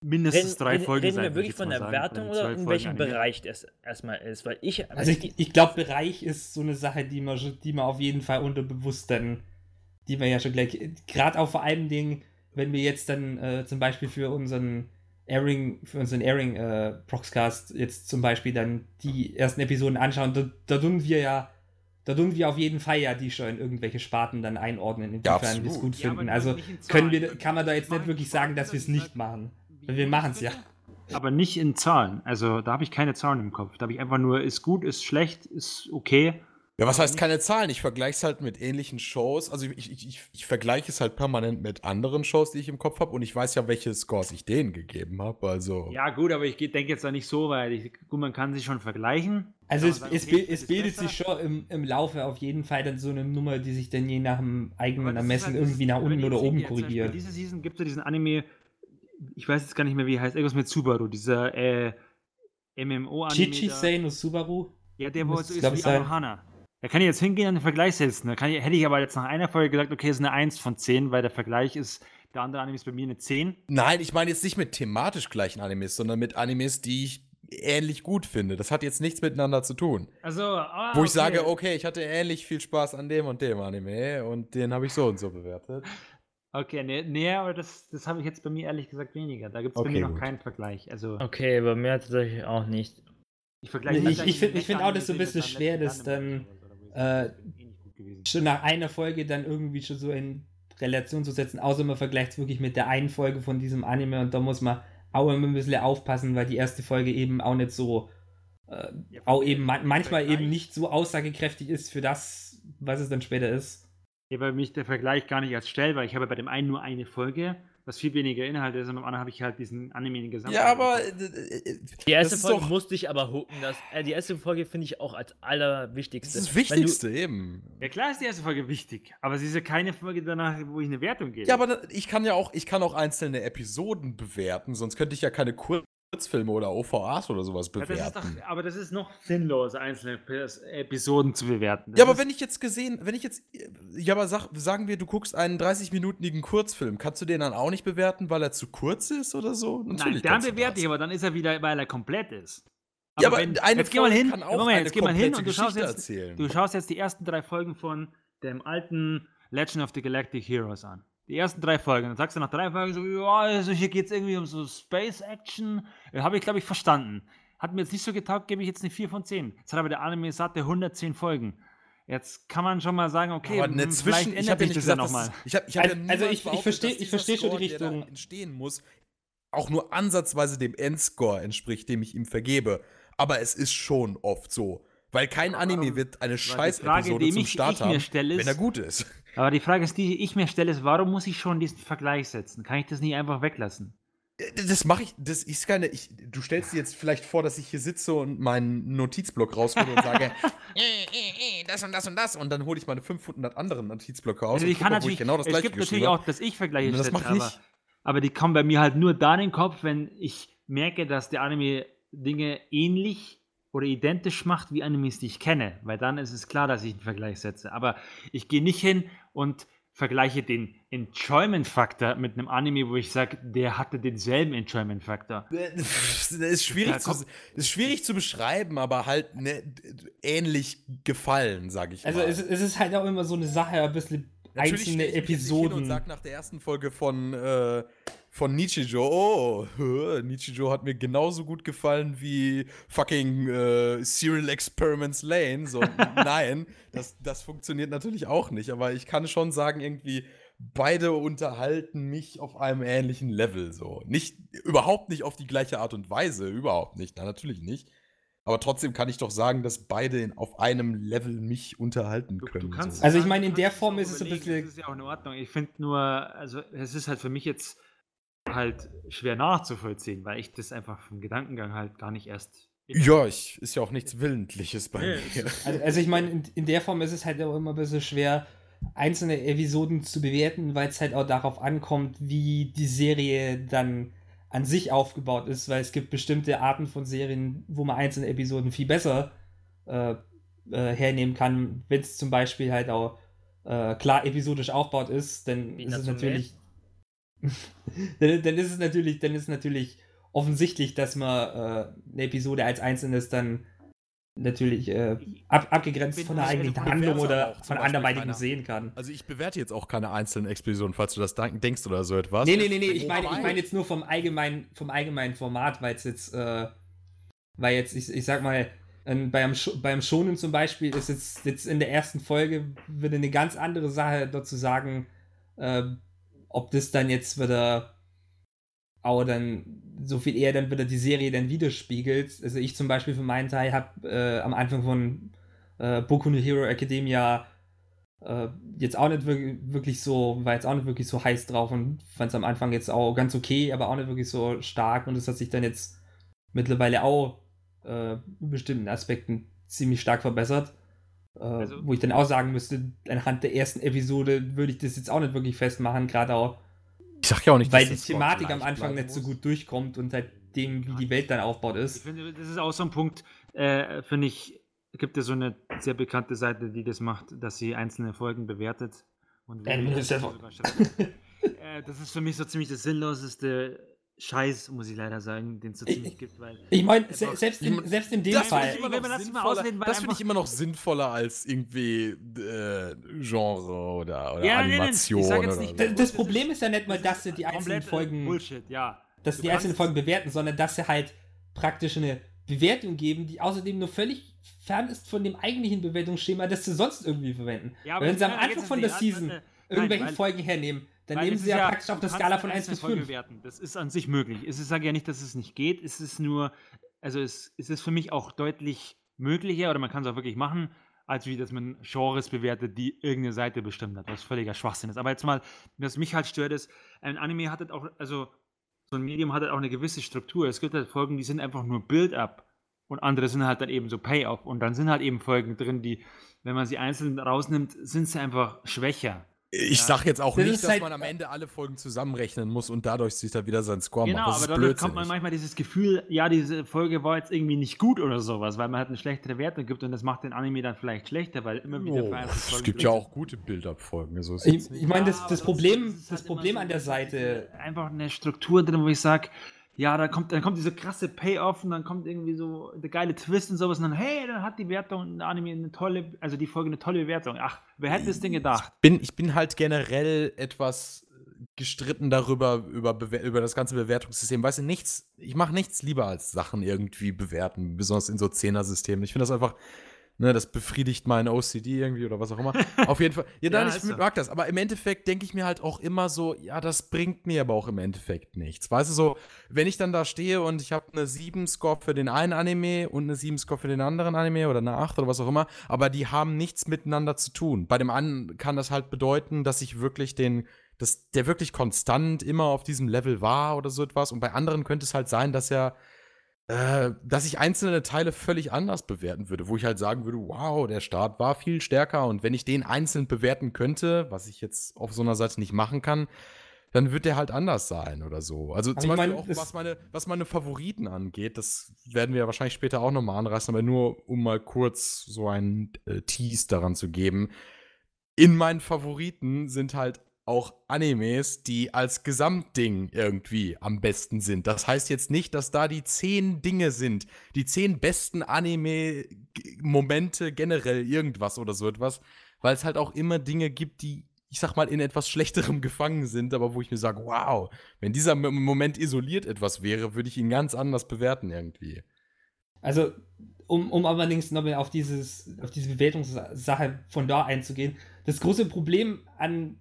mindestens Reden, drei reden, Folgen reden sein. wir würde wirklich von der sagen, Wertung oder in Folgen welchem Anime. Bereich das erstmal ist? Weil ich. Also ich, ich glaube, Bereich ist so eine Sache, die man, die man auf jeden Fall unterbewusst dann, die man ja schon gleich, gerade auch vor allem Dingen, wenn wir jetzt dann äh, zum Beispiel für unseren Airing, für unseren Airing äh, Proxcast jetzt zum Beispiel dann die ersten Episoden anschauen, da, da tun wir ja, da tun wir auf jeden Fall ja die schon in irgendwelche Sparten dann einordnen, inwiefern wir es gut Ja, finden. also können wir, kann man da jetzt nicht wirklich sagen, dass wir es nicht machen. Wir machen's ich ja. Aber nicht in Zahlen. Also da habe ich keine Zahlen im Kopf. Da habe ich einfach nur, ist gut, ist schlecht, ist okay. Ja, was heißt keine Zahlen? Ich vergleiche es halt mit ähnlichen Shows. Also ich, ich, ich, ich vergleiche es halt permanent mit anderen Shows, die ich im Kopf habe. Und ich weiß ja, welche Scores ich denen gegeben habe. Also. Ja, gut, aber ich denke jetzt da nicht so, weil ich, gut, man kann sich schon vergleichen. Also es, sagen, es, okay, es bildet besser. sich schon im, im Laufe auf jeden Fall dann so eine Nummer, die sich dann je nach dem eigenen Ermessen halt irgendwie nach unten oder oben korrigiert. Diese Season gibt es ja diesen Anime, ich weiß jetzt gar nicht mehr, wie er heißt, irgendwas mit Subaru, dieser äh, MMO-Anime. Chichi da. Sei no Subaru? Ja, der wo so es, ist wie. Anohana. Da kann ich jetzt hingehen und den Vergleich setzen. Da kann ich, hätte ich aber jetzt nach einer Folge gesagt, okay, es ist eine 1 von 10, weil der Vergleich ist, der andere Anime ist bei mir eine 10. Nein, ich meine jetzt nicht mit thematisch gleichen Animes, sondern mit Animes, die ich ähnlich gut finde. Das hat jetzt nichts miteinander zu tun. Also, ah, Wo ich sage, okay, ich hatte ähnlich viel Spaß an dem und dem Anime und den habe ich so und so bewertet. Okay, nee, nee aber das, das habe ich jetzt bei mir ehrlich gesagt weniger. Da gibt es bei Okay, mir noch gut. keinen Vergleich. Also, Okay, bei mir tatsächlich auch nicht. Ich vergleiche Ich- das ich eigentlich find- ich auch das so ein bisschen schwer, letztes das Jahr dann, äh, schon nach einer Folge dann irgendwie schon so in Relation zu setzen, außer man vergleicht es wirklich mit der einen Folge von diesem Anime und da muss man auch immer ein bisschen aufpassen, weil die erste Folge eben auch nicht so, äh, Ja, auch eben man manchmal eben nicht so aussagekräftig ist für das, was es dann später ist. Ja, weil mich der Vergleich gar nicht als stellt, weil ich habe bei dem einen nur eine Folge, was viel weniger Inhalt ist, und beim anderen habe ich halt diesen Anime in Gesamt. Ja, aber. äh, äh, Die erste Folge doch- musste ich aber hooken. Das, äh, die erste Folge finde ich auch als Das allerwichtigste. ist das Wenn du- Wichtigste eben. Ja, klar ist die erste Folge wichtig, aber sie ist ja keine Folge danach, wo ich eine Wertung gebe. Ja, aber da- ich kann ja auch, ich kann auch einzelne Episoden bewerten, sonst könnte ich ja keine Kurzfilme oder OVAs oder sowas Ja, das bewerten. doch, aber das ist noch sinnlos, einzelne Episoden zu bewerten. Das Ja, aber wenn ich jetzt gesehen, wenn ich jetzt, ja, aber sag, sagen wir, du guckst einen 30-minütigen Kurzfilm, kannst du den dann auch nicht bewerten, weil er zu kurz ist oder so? Nein, Natürlich dann kannst du bewerte ich, aber dann ist er wieder, weil er komplett ist. Ja, aber wenn, eine jetzt geh mal Folge hin, kann auch Moment, jetzt geh mal hin und du schaust, jetzt, erzählen. du schaust jetzt die ersten drei Folgen von dem alten Legend of the Galactic Heroes an. Die ersten drei Folgen. Dann sagst du nach drei Folgen so, ja, also hier geht es irgendwie um so Space Action. Äh, Habe ich, glaube ich, verstanden. Hat mir jetzt nicht so getaugt, gebe ich jetzt eine 4 von 10. Jetzt hat aber der Anime satte 110 Folgen. Jetzt kann man schon mal sagen, okay, aber eine hm, Zwischen, vielleicht ich ändert habe ja sich nicht das ja gesagt, dass nochmal. ich habe ich hab Also- ja also ich- ich behauptet, versteh- dass ich versteh schon die der Richtung. entstehen muss, auch nur ansatzweise dem Endscore entspricht, dem ich ihm vergebe. Aber es ist schon oft so. Weil kein Anime wird eine Scheiß-Episode zum Start haben, wenn er gut ist. Aber die Frage ist, die ich mir stelle, ist, warum muss ich schon diesen Vergleich setzen? Kann ich das nicht einfach weglassen? Das mache ich, das ist keine, ich, du stellst dir jetzt vielleicht vor, dass ich hier sitze und meinen Notizblock raushole und sage, äh, äh, äh, das und das und das und dann hole ich meine 500 anderen Notizblöcke aus Also und ich kann guck, natürlich, ich genau das es gleiche gibt natürlich auch, dass ich Vergleiche Das mach ich aber, nicht. aber die kommen bei mir halt nur dann in den Kopf, wenn ich merke, dass der Anime Dinge ähnlich oder identisch macht wie Animes, die ich kenne, weil dann ist es klar, dass ich einen Vergleich setze. Aber ich gehe nicht hin und vergleiche den Enjoyment-Faktor mit einem Anime, wo ich sage, der hatte denselben Enjoyment-Faktor. Das ist schwierig, Ja, zu, ist schwierig zu beschreiben, aber halt ne, ähnlich gefallen, sage ich Also mal. es, es ist halt auch immer so eine Sache, ein bisschen einzelne stell ich hin Und Episoden. sag nach der ersten Folge von, äh, von Nichijo, oh, hö, Nichijo hat mir genauso gut gefallen wie fucking äh, Serial Experiments Lane. So, nein, das, das funktioniert natürlich auch nicht. Aber ich kann schon sagen, irgendwie, beide unterhalten mich auf einem ähnlichen Level. So. Nicht, überhaupt nicht auf die gleiche Art und Weise, überhaupt nicht. Na, natürlich nicht. Aber trotzdem kann ich doch sagen, dass beide in, auf einem Level mich unterhalten Du, können. du kannst, so. Also ich du meine, in der Form ist es ein bisschen- Das ist ja auch in Ordnung. Ich finde nur, also es ist halt für mich jetzt halt schwer nachzuvollziehen, weil ich das einfach vom Gedankengang halt gar nicht erst. Ja, ich, ist ja auch nichts Willentliches bei Nee, mir. Also, also ich meine, in, in der Form ist es halt auch immer ein bisschen schwer, einzelne Episoden zu bewerten, weil es halt auch darauf ankommt, wie die Serie dann an sich aufgebaut ist, weil es gibt bestimmte Arten von Serien, wo man einzelne Episoden viel besser äh, äh, hernehmen kann, wenn es zum Beispiel halt auch äh, klar episodisch aufgebaut ist, dann Wie ist es natürlich dann, dann ist es natürlich, dann ist es natürlich offensichtlich, dass man äh, eine Episode als einzelnes dann natürlich äh, ab, abgegrenzt bin- von der eigenen Handlung oder von anderweitigem sehen kann. Also ich bewerte jetzt auch keine einzelnen Expeditionen, falls du das denk- denkst oder so etwas. Nee, nee, nee, nee, ich Wobei- meine, ich meine jetzt nur vom allgemeinen, vom allgemeinen Format, weil es jetzt, äh, weil jetzt, ich, ich sag mal, ähm, beim, Sch beim Schonen zum Beispiel ist jetzt, jetzt in der ersten Folge wieder eine ganz andere Sache dazu sagen, äh, ob das dann jetzt wieder auch dann so viel eher dann wieder die Serie dann widerspiegelt. Also ich zum Beispiel für meinen Teil habe äh, am Anfang von äh, Boku no Hero Academia äh, jetzt auch nicht wirklich, so, war jetzt auch nicht wirklich so heiß drauf und fand es am Anfang jetzt auch ganz okay, aber auch nicht wirklich so stark und es hat sich dann jetzt mittlerweile auch äh, in bestimmten Aspekten ziemlich stark verbessert. Äh, Also- wo ich dann auch sagen müsste, anhand der ersten Episode würde ich das jetzt auch nicht wirklich festmachen, gerade auch, Ich sag ja auch nicht, weil die Thematik am Anfang nicht so gut durchkommt und halt dem, wie die Welt dann aufgebaut Ich ist. finde, das ist auch so ein Punkt, äh, finde ich, gibt es so eine sehr bekannte Seite, die das macht, dass sie einzelne Folgen bewertet. Und Ja, das ja äh, das ist für mich so ziemlich das sinnloseste Scheiß, muss ich leider sagen, den es so ziemlich gibt, weil Ich meine, se selbst, in, selbst in dem Das finde Fall. ich, immer Wenn noch man das das finde ich immer noch sinnvoller als irgendwie äh, Genre oder, oder Ja, nee, nee, ich Animation sag jetzt oder nicht- so. D- Das Problem ist ja nicht mal, dass sie die einzelnen komplett Folgen, Bullshit, ja. dass die einzelnen Folgen bewerten, sondern dass sie halt praktisch eine Bewertung geben, die außerdem nur völlig fern ist von dem eigentlichen Bewertungsschema, das sie sonst irgendwie verwenden. Ja, aber Wenn sie am Anfang von der Season irgendwelche Folgen hernehmen, dann Weil nehmen sie ist ja praktisch auf der Skala von eine 1 bis Folge 5. Bewerten. Das ist an sich möglich. Es ist, sage ja nicht, dass es nicht geht. Es ist nur, also es, es ist für mich auch deutlich möglicher oder man kann es auch wirklich machen, als wie dass man Genres bewertet, die irgendeine Seite bestimmt hat, was völliger Schwachsinn ist. Aber jetzt mal, was mich halt stört, ist, ein Anime hat halt auch, also so ein Medium hat halt auch eine gewisse Struktur. Es gibt halt Folgen, die sind einfach nur Build-up und andere sind halt dann eben so Payoff. Und dann sind halt eben Folgen drin, die, wenn man sie einzeln rausnimmt, sind sie einfach schwächer. Ich Ja. sag jetzt auch Das nicht, dass halt- man am Ende alle Folgen zusammenrechnen muss und dadurch sich da wieder seinen Score Genau, macht. Das aber dadurch kommt blödsinnig. man manchmal dieses Gefühl, ja, diese Folge war jetzt irgendwie nicht gut oder sowas, weil man halt eine schlechtere Wertung gibt und das macht den Anime dann vielleicht schlechter, weil immer wieder Oh, es gibt ja auch gute Build-Up-Folgen. Also Ich, ich meine, das, das Problem, ist das halt Problem so an der Seite, Einfach eine Struktur drin, wo ich sage, ja, da kommt, dann kommt diese krasse Payoff und dann kommt irgendwie so der geile Twist und sowas und dann, hey, dann hat die Wertung, der Anime eine tolle, also die Folge eine tolle Bewertung. Ach, wer hätte das denn gedacht? bin, ich bin halt generell etwas gestritten darüber, über, über das ganze Bewertungssystem. Weißt du, nichts, ich mache nichts lieber als Sachen irgendwie bewerten, besonders in so Zehner-Systemen. Ich finde das einfach, ne, das befriedigt mein OCD irgendwie oder was auch immer. Auf jeden Fall. Ja, nein, Ja, ich so. mag das. Aber im Endeffekt denke ich mir halt auch immer so, ja, das bringt mir aber auch im Endeffekt nichts. Weißt du, so, wenn ich dann da stehe und ich habe eine 7-Score für den einen Anime und eine 7-Score für den anderen Anime oder eine 8 oder was auch immer, aber die haben nichts miteinander zu tun. Bei dem einen kann das halt bedeuten, dass ich wirklich den, dass der wirklich konstant immer auf diesem Level war oder so etwas. Und bei anderen könnte es halt sein, dass er äh, dass ich einzelne Teile völlig anders bewerten würde, wo ich halt sagen würde, wow, der Start war viel stärker und wenn ich den einzeln bewerten könnte, was ich jetzt auf so einer Seite nicht machen kann, dann wird der halt anders sein oder so. Also Aber zum Beispiel mein, auch, was meine, was meine Favoriten angeht, das werden wir ja wahrscheinlich später auch nochmal anreißen, aber nur um mal kurz so einen äh, Tease daran zu geben. In meinen Favoriten sind halt auch Animes, die als Gesamtding irgendwie am besten sind. Das heißt jetzt nicht, dass da die zehn Dinge sind, die zehn besten Anime-Momente generell irgendwas oder so etwas, weil es halt auch immer Dinge gibt, die, ich sag mal, in etwas Schlechterem gefangen sind, aber wo ich mir sage, wow, wenn dieser Moment isoliert etwas wäre, würde ich ihn ganz anders bewerten irgendwie. Also, um, um allerdings nochmal auf, auf diese Bewertungssache von da einzugehen, das große Problem an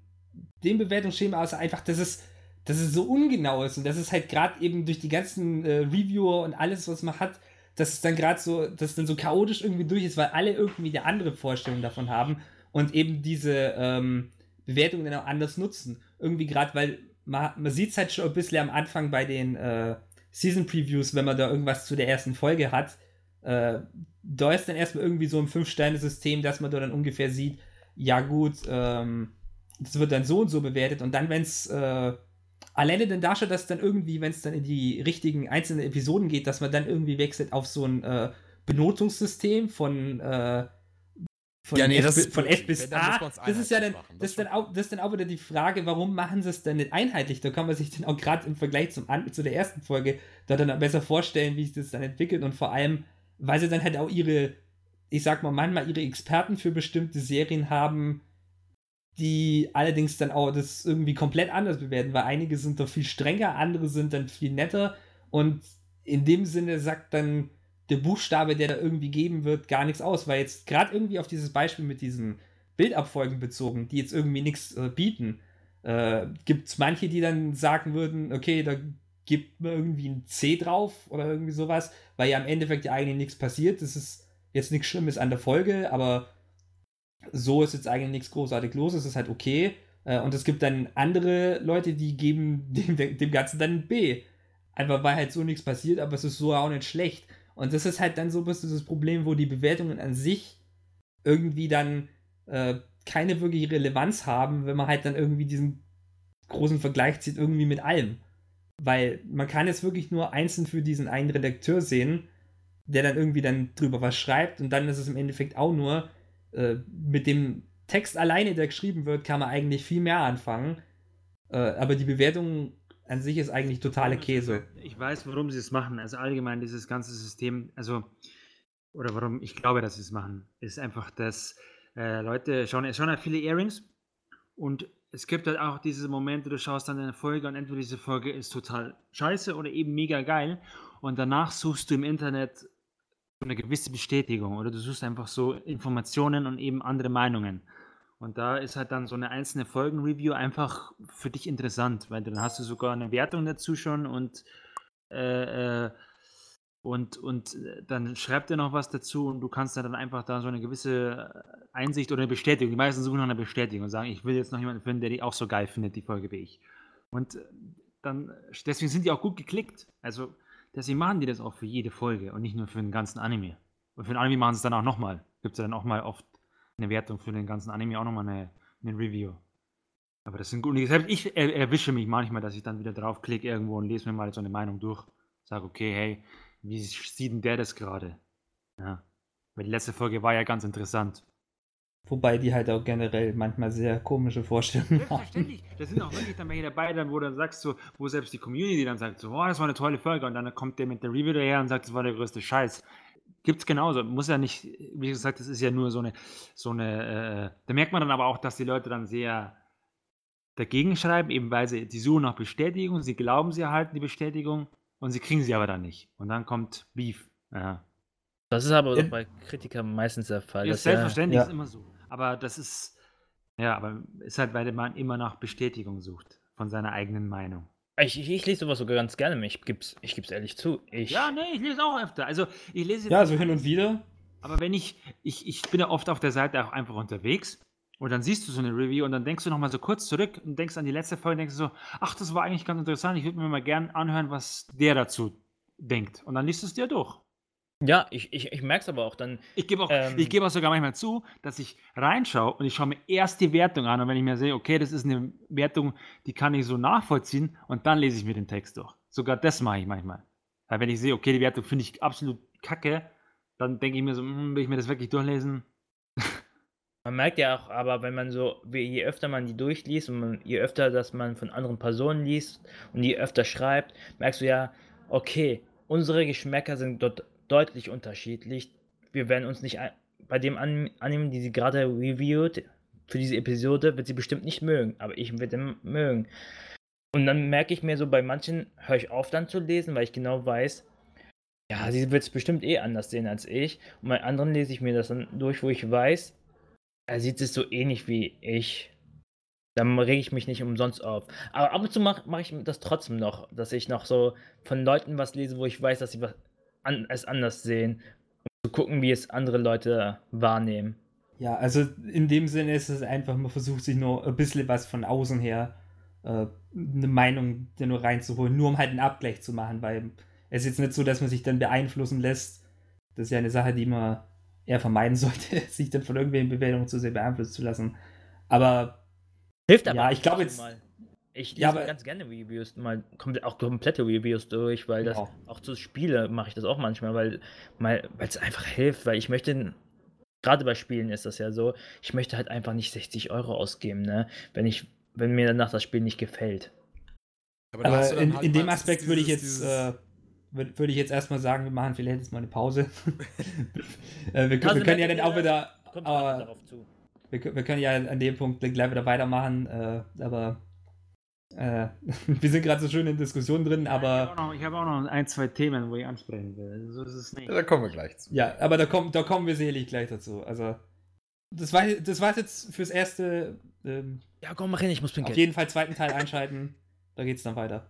dem Bewertungsschema ist einfach, dass es, dass es so ungenau ist und dass es halt gerade eben durch die ganzen äh, Reviewer und alles, was man hat, dass es dann gerade so, dass es dann so chaotisch irgendwie durch ist, weil alle irgendwie eine andere Vorstellung davon haben und eben diese ähm, Bewertungen dann auch anders nutzen. Irgendwie gerade, weil man, man sieht es halt schon ein bisschen am Anfang bei den äh, Season Previews, wenn man da irgendwas zu der ersten Folge hat. Äh, da ist dann erstmal irgendwie so ein Fünf-Sterne-System, dass man da dann ungefähr sieht, ja gut, ähm, das wird dann so und so bewertet und dann, wenn es äh, alleine dann da schon, dass dann irgendwie, wenn es dann in die richtigen einzelnen Episoden geht, dass man dann irgendwie wechselt auf so ein äh, Benotungssystem von äh, von, Ja, nee, F, das von. F bis A. Das ist ja dann, machen. das, Das dann auch, das ist dann auch wieder die Frage, warum machen sie es dann nicht einheitlich? Da kann man sich dann auch gerade im Vergleich zum, zu der ersten Folge da dann besser vorstellen, wie sich das dann entwickelt und vor allem, weil sie dann halt auch ihre, ich sag mal, manchmal ihre Experten für bestimmte Serien haben, die allerdings dann auch das irgendwie komplett anders bewerten, weil einige sind doch viel strenger, andere sind dann viel netter und in dem Sinne sagt dann der Buchstabe, der da irgendwie geben wird, gar nichts aus, weil jetzt gerade irgendwie auf dieses Beispiel mit diesen Bildabfolgen bezogen, die jetzt irgendwie nichts äh, bieten, äh, gibt es manche, die dann sagen würden, okay, da gibt man irgendwie ein C drauf oder irgendwie sowas, weil ja im Endeffekt ja eigentlich nichts passiert. Das ist jetzt nichts Schlimmes an der Folge, aber so ist jetzt eigentlich nichts großartig los, es ist halt okay. Äh, und es gibt dann andere Leute, die geben dem, dem Ganzen dann ein B. Einfach weil halt so nichts passiert, aber es ist so auch nicht schlecht. Und das ist halt dann so ein bisschen das Problem, wo die Bewertungen an sich irgendwie dann äh, keine wirkliche Relevanz haben, wenn man halt dann irgendwie diesen großen Vergleich zieht, irgendwie mit allem. Weil man kann jetzt wirklich nur einzeln für diesen einen Redakteur sehen, der dann irgendwie dann drüber was schreibt und dann ist es im Endeffekt auch nur äh, mit dem Text alleine, der geschrieben wird, kann man eigentlich viel mehr anfangen. Äh, aber die Bewertung an sich ist eigentlich totale Käse. Ich weiß, warum sie es machen. Also allgemein dieses ganze System, also, oder warum ich glaube, dass sie es machen, ist einfach, dass äh, Leute schauen, es schauen halt viele Airings und es gibt halt auch diese Momente, du schaust dann eine Folge und entweder diese Folge ist total scheiße oder eben mega geil und danach suchst du im Internet so eine gewisse Bestätigung oder du suchst einfach so Informationen und eben andere Meinungen. Und da ist halt dann so eine einzelne Folgenreview einfach für dich interessant, weil dann hast du sogar eine Wertung dazu schon und äh, äh, und, und dann schreibt er noch was dazu und du kannst dann einfach da so eine gewisse Einsicht oder eine Bestätigung. Die meisten suchen nach einer Bestätigung und sagen, ich will jetzt noch jemanden finden, der die auch so geil findet, die Folge wie ich. Und dann, deswegen sind die auch gut geklickt. Also, deswegen machen die das auch für jede Folge und nicht nur für den ganzen Anime. Und für den Anime machen sie es dann auch nochmal. Gibt es ja dann auch mal oft eine Wertung für den ganzen Anime, auch nochmal eine, eine Review. Aber das sind gut. Selbst ich er, erwische mich manchmal, dass ich dann wieder draufklicke irgendwo und lese mir mal so eine Meinung durch. Sage, okay, hey, wie sieht denn der das gerade? Ja. Weil die letzte Folge war ja ganz interessant. Wobei die halt auch generell manchmal sehr komische Vorstellungen haben. Selbstverständlich. Da sind auch wirklich dann welche dabei, dann, wo dann sagst so, wo selbst die Community dann sagt so, oh, das war eine tolle Folge und dann kommt der mit der Review daher und sagt, das war der größte Scheiß. Gibt's genauso. Muss ja nicht, wie gesagt, das ist ja nur so eine, so eine, äh, da merkt man dann aber auch, dass die Leute dann sehr dagegen schreiben, eben weil sie, die suchen nach Bestätigung, sie glauben, sie erhalten die Bestätigung und sie kriegen sie aber dann nicht. Und dann kommt Beef. Ja. Das ist aber äh, bei Kritikern meistens der Fall. Ja, selbstverständlich ja. ist immer so. Aber das ist, ja, aber ist halt, weil man immer nach Bestätigung sucht von seiner eigenen Meinung. Ich, ich, ich lese sowas sogar ganz gerne. Ich gib's, ich gib's ehrlich zu. Ich ja, nee, ich lese auch öfter. Also ich lese Ja, so hin und wieder. Aber wenn ich, ich, ich bin ja oft auf der Seite auch einfach unterwegs und dann siehst du so eine Review und dann denkst du nochmal so kurz zurück und denkst an die letzte Folge und denkst so, ach, das war eigentlich ganz interessant, ich würde mir mal gern anhören, was der dazu denkt. Und dann liest du es dir durch. Ja, ich, ich, ich merke es aber auch dann. Ich gebe auch, ähm, geb auch sogar manchmal zu, dass ich reinschaue und ich schaue mir erst die Wertung an und wenn ich mir sehe, okay, das ist eine Wertung, die kann ich so nachvollziehen und dann lese ich mir den Text durch. Sogar das mache ich manchmal. Weil wenn ich sehe, okay, die Wertung finde ich absolut kacke, dann denke ich mir so, hm, will ich mir das wirklich durchlesen? Man merkt ja auch, aber wenn man so, je öfter man die durchliest und man, je öfter, dass man von anderen Personen liest und je öfter schreibt, merkst du ja, okay, unsere Geschmäcker sind dort deutlich unterschiedlich. Wir werden uns nicht bei dem Anime, die sie gerade reviewt, für diese Episode, wird sie bestimmt nicht mögen, aber ich werde mögen. Und dann merke ich mir so, bei manchen höre ich auf dann zu lesen, weil ich genau weiß, ja, sie wird es bestimmt eh anders sehen als ich. Und bei anderen lese ich mir das dann durch, wo ich weiß, er sieht es so ähnlich wie ich. Dann rege ich mich nicht umsonst auf. Aber ab und zu mache mach ich das trotzdem noch, dass ich noch so von Leuten was lese, wo ich weiß, dass sie was an, es anders sehen, um zu gucken, wie es andere Leute wahrnehmen. Ja, also in dem Sinne ist es einfach, man versucht sich nur ein bisschen was von außen her, äh, eine Meinung nur reinzuholen, nur um halt einen Abgleich zu machen, weil es ist jetzt nicht so, dass man sich dann beeinflussen lässt. Das ist ja eine Sache, die man eher vermeiden sollte, sich dann von irgendwelchen Bewertungen zu sehr beeinflussen zu lassen. Aber hilft aber ja, ich glaube jetzt mal. Ich lese ja, aber, ganz gerne Reviews, mal auch komplette Reviews durch, weil das genau. auch zu Spiele mache ich das auch manchmal, weil weil es einfach hilft, weil ich möchte gerade bei Spielen ist das ja so, ich möchte halt einfach nicht 60 Euro ausgeben, ne, wenn ich wenn mir danach das Spiel nicht gefällt. Aber, aber in, halt in dem Aspekt würde ich jetzt äh, würde ich jetzt erstmal sagen, wir machen vielleicht jetzt mal eine Pause. äh, wir, wir, können ja dann auch wieder. Aber, wir, wir, können ja an dem Punkt gleich wieder weitermachen, äh, aber äh, wir sind gerade so schön in Diskussionen drin, aber. Ich habe auch, auch, noch ein, zwei Themen, wo ich ansprechen will. So ist es nicht. Da kommen wir gleich zu. Ja, aber da, kommen, da kommen wir sicherlich gleich dazu. Also, das war das war's jetzt fürs erste. Ähm, ja, komm, mach hin, ich muss pinkeln. Auf jeden Fall zweiten Teil einschalten. Da geht's dann weiter.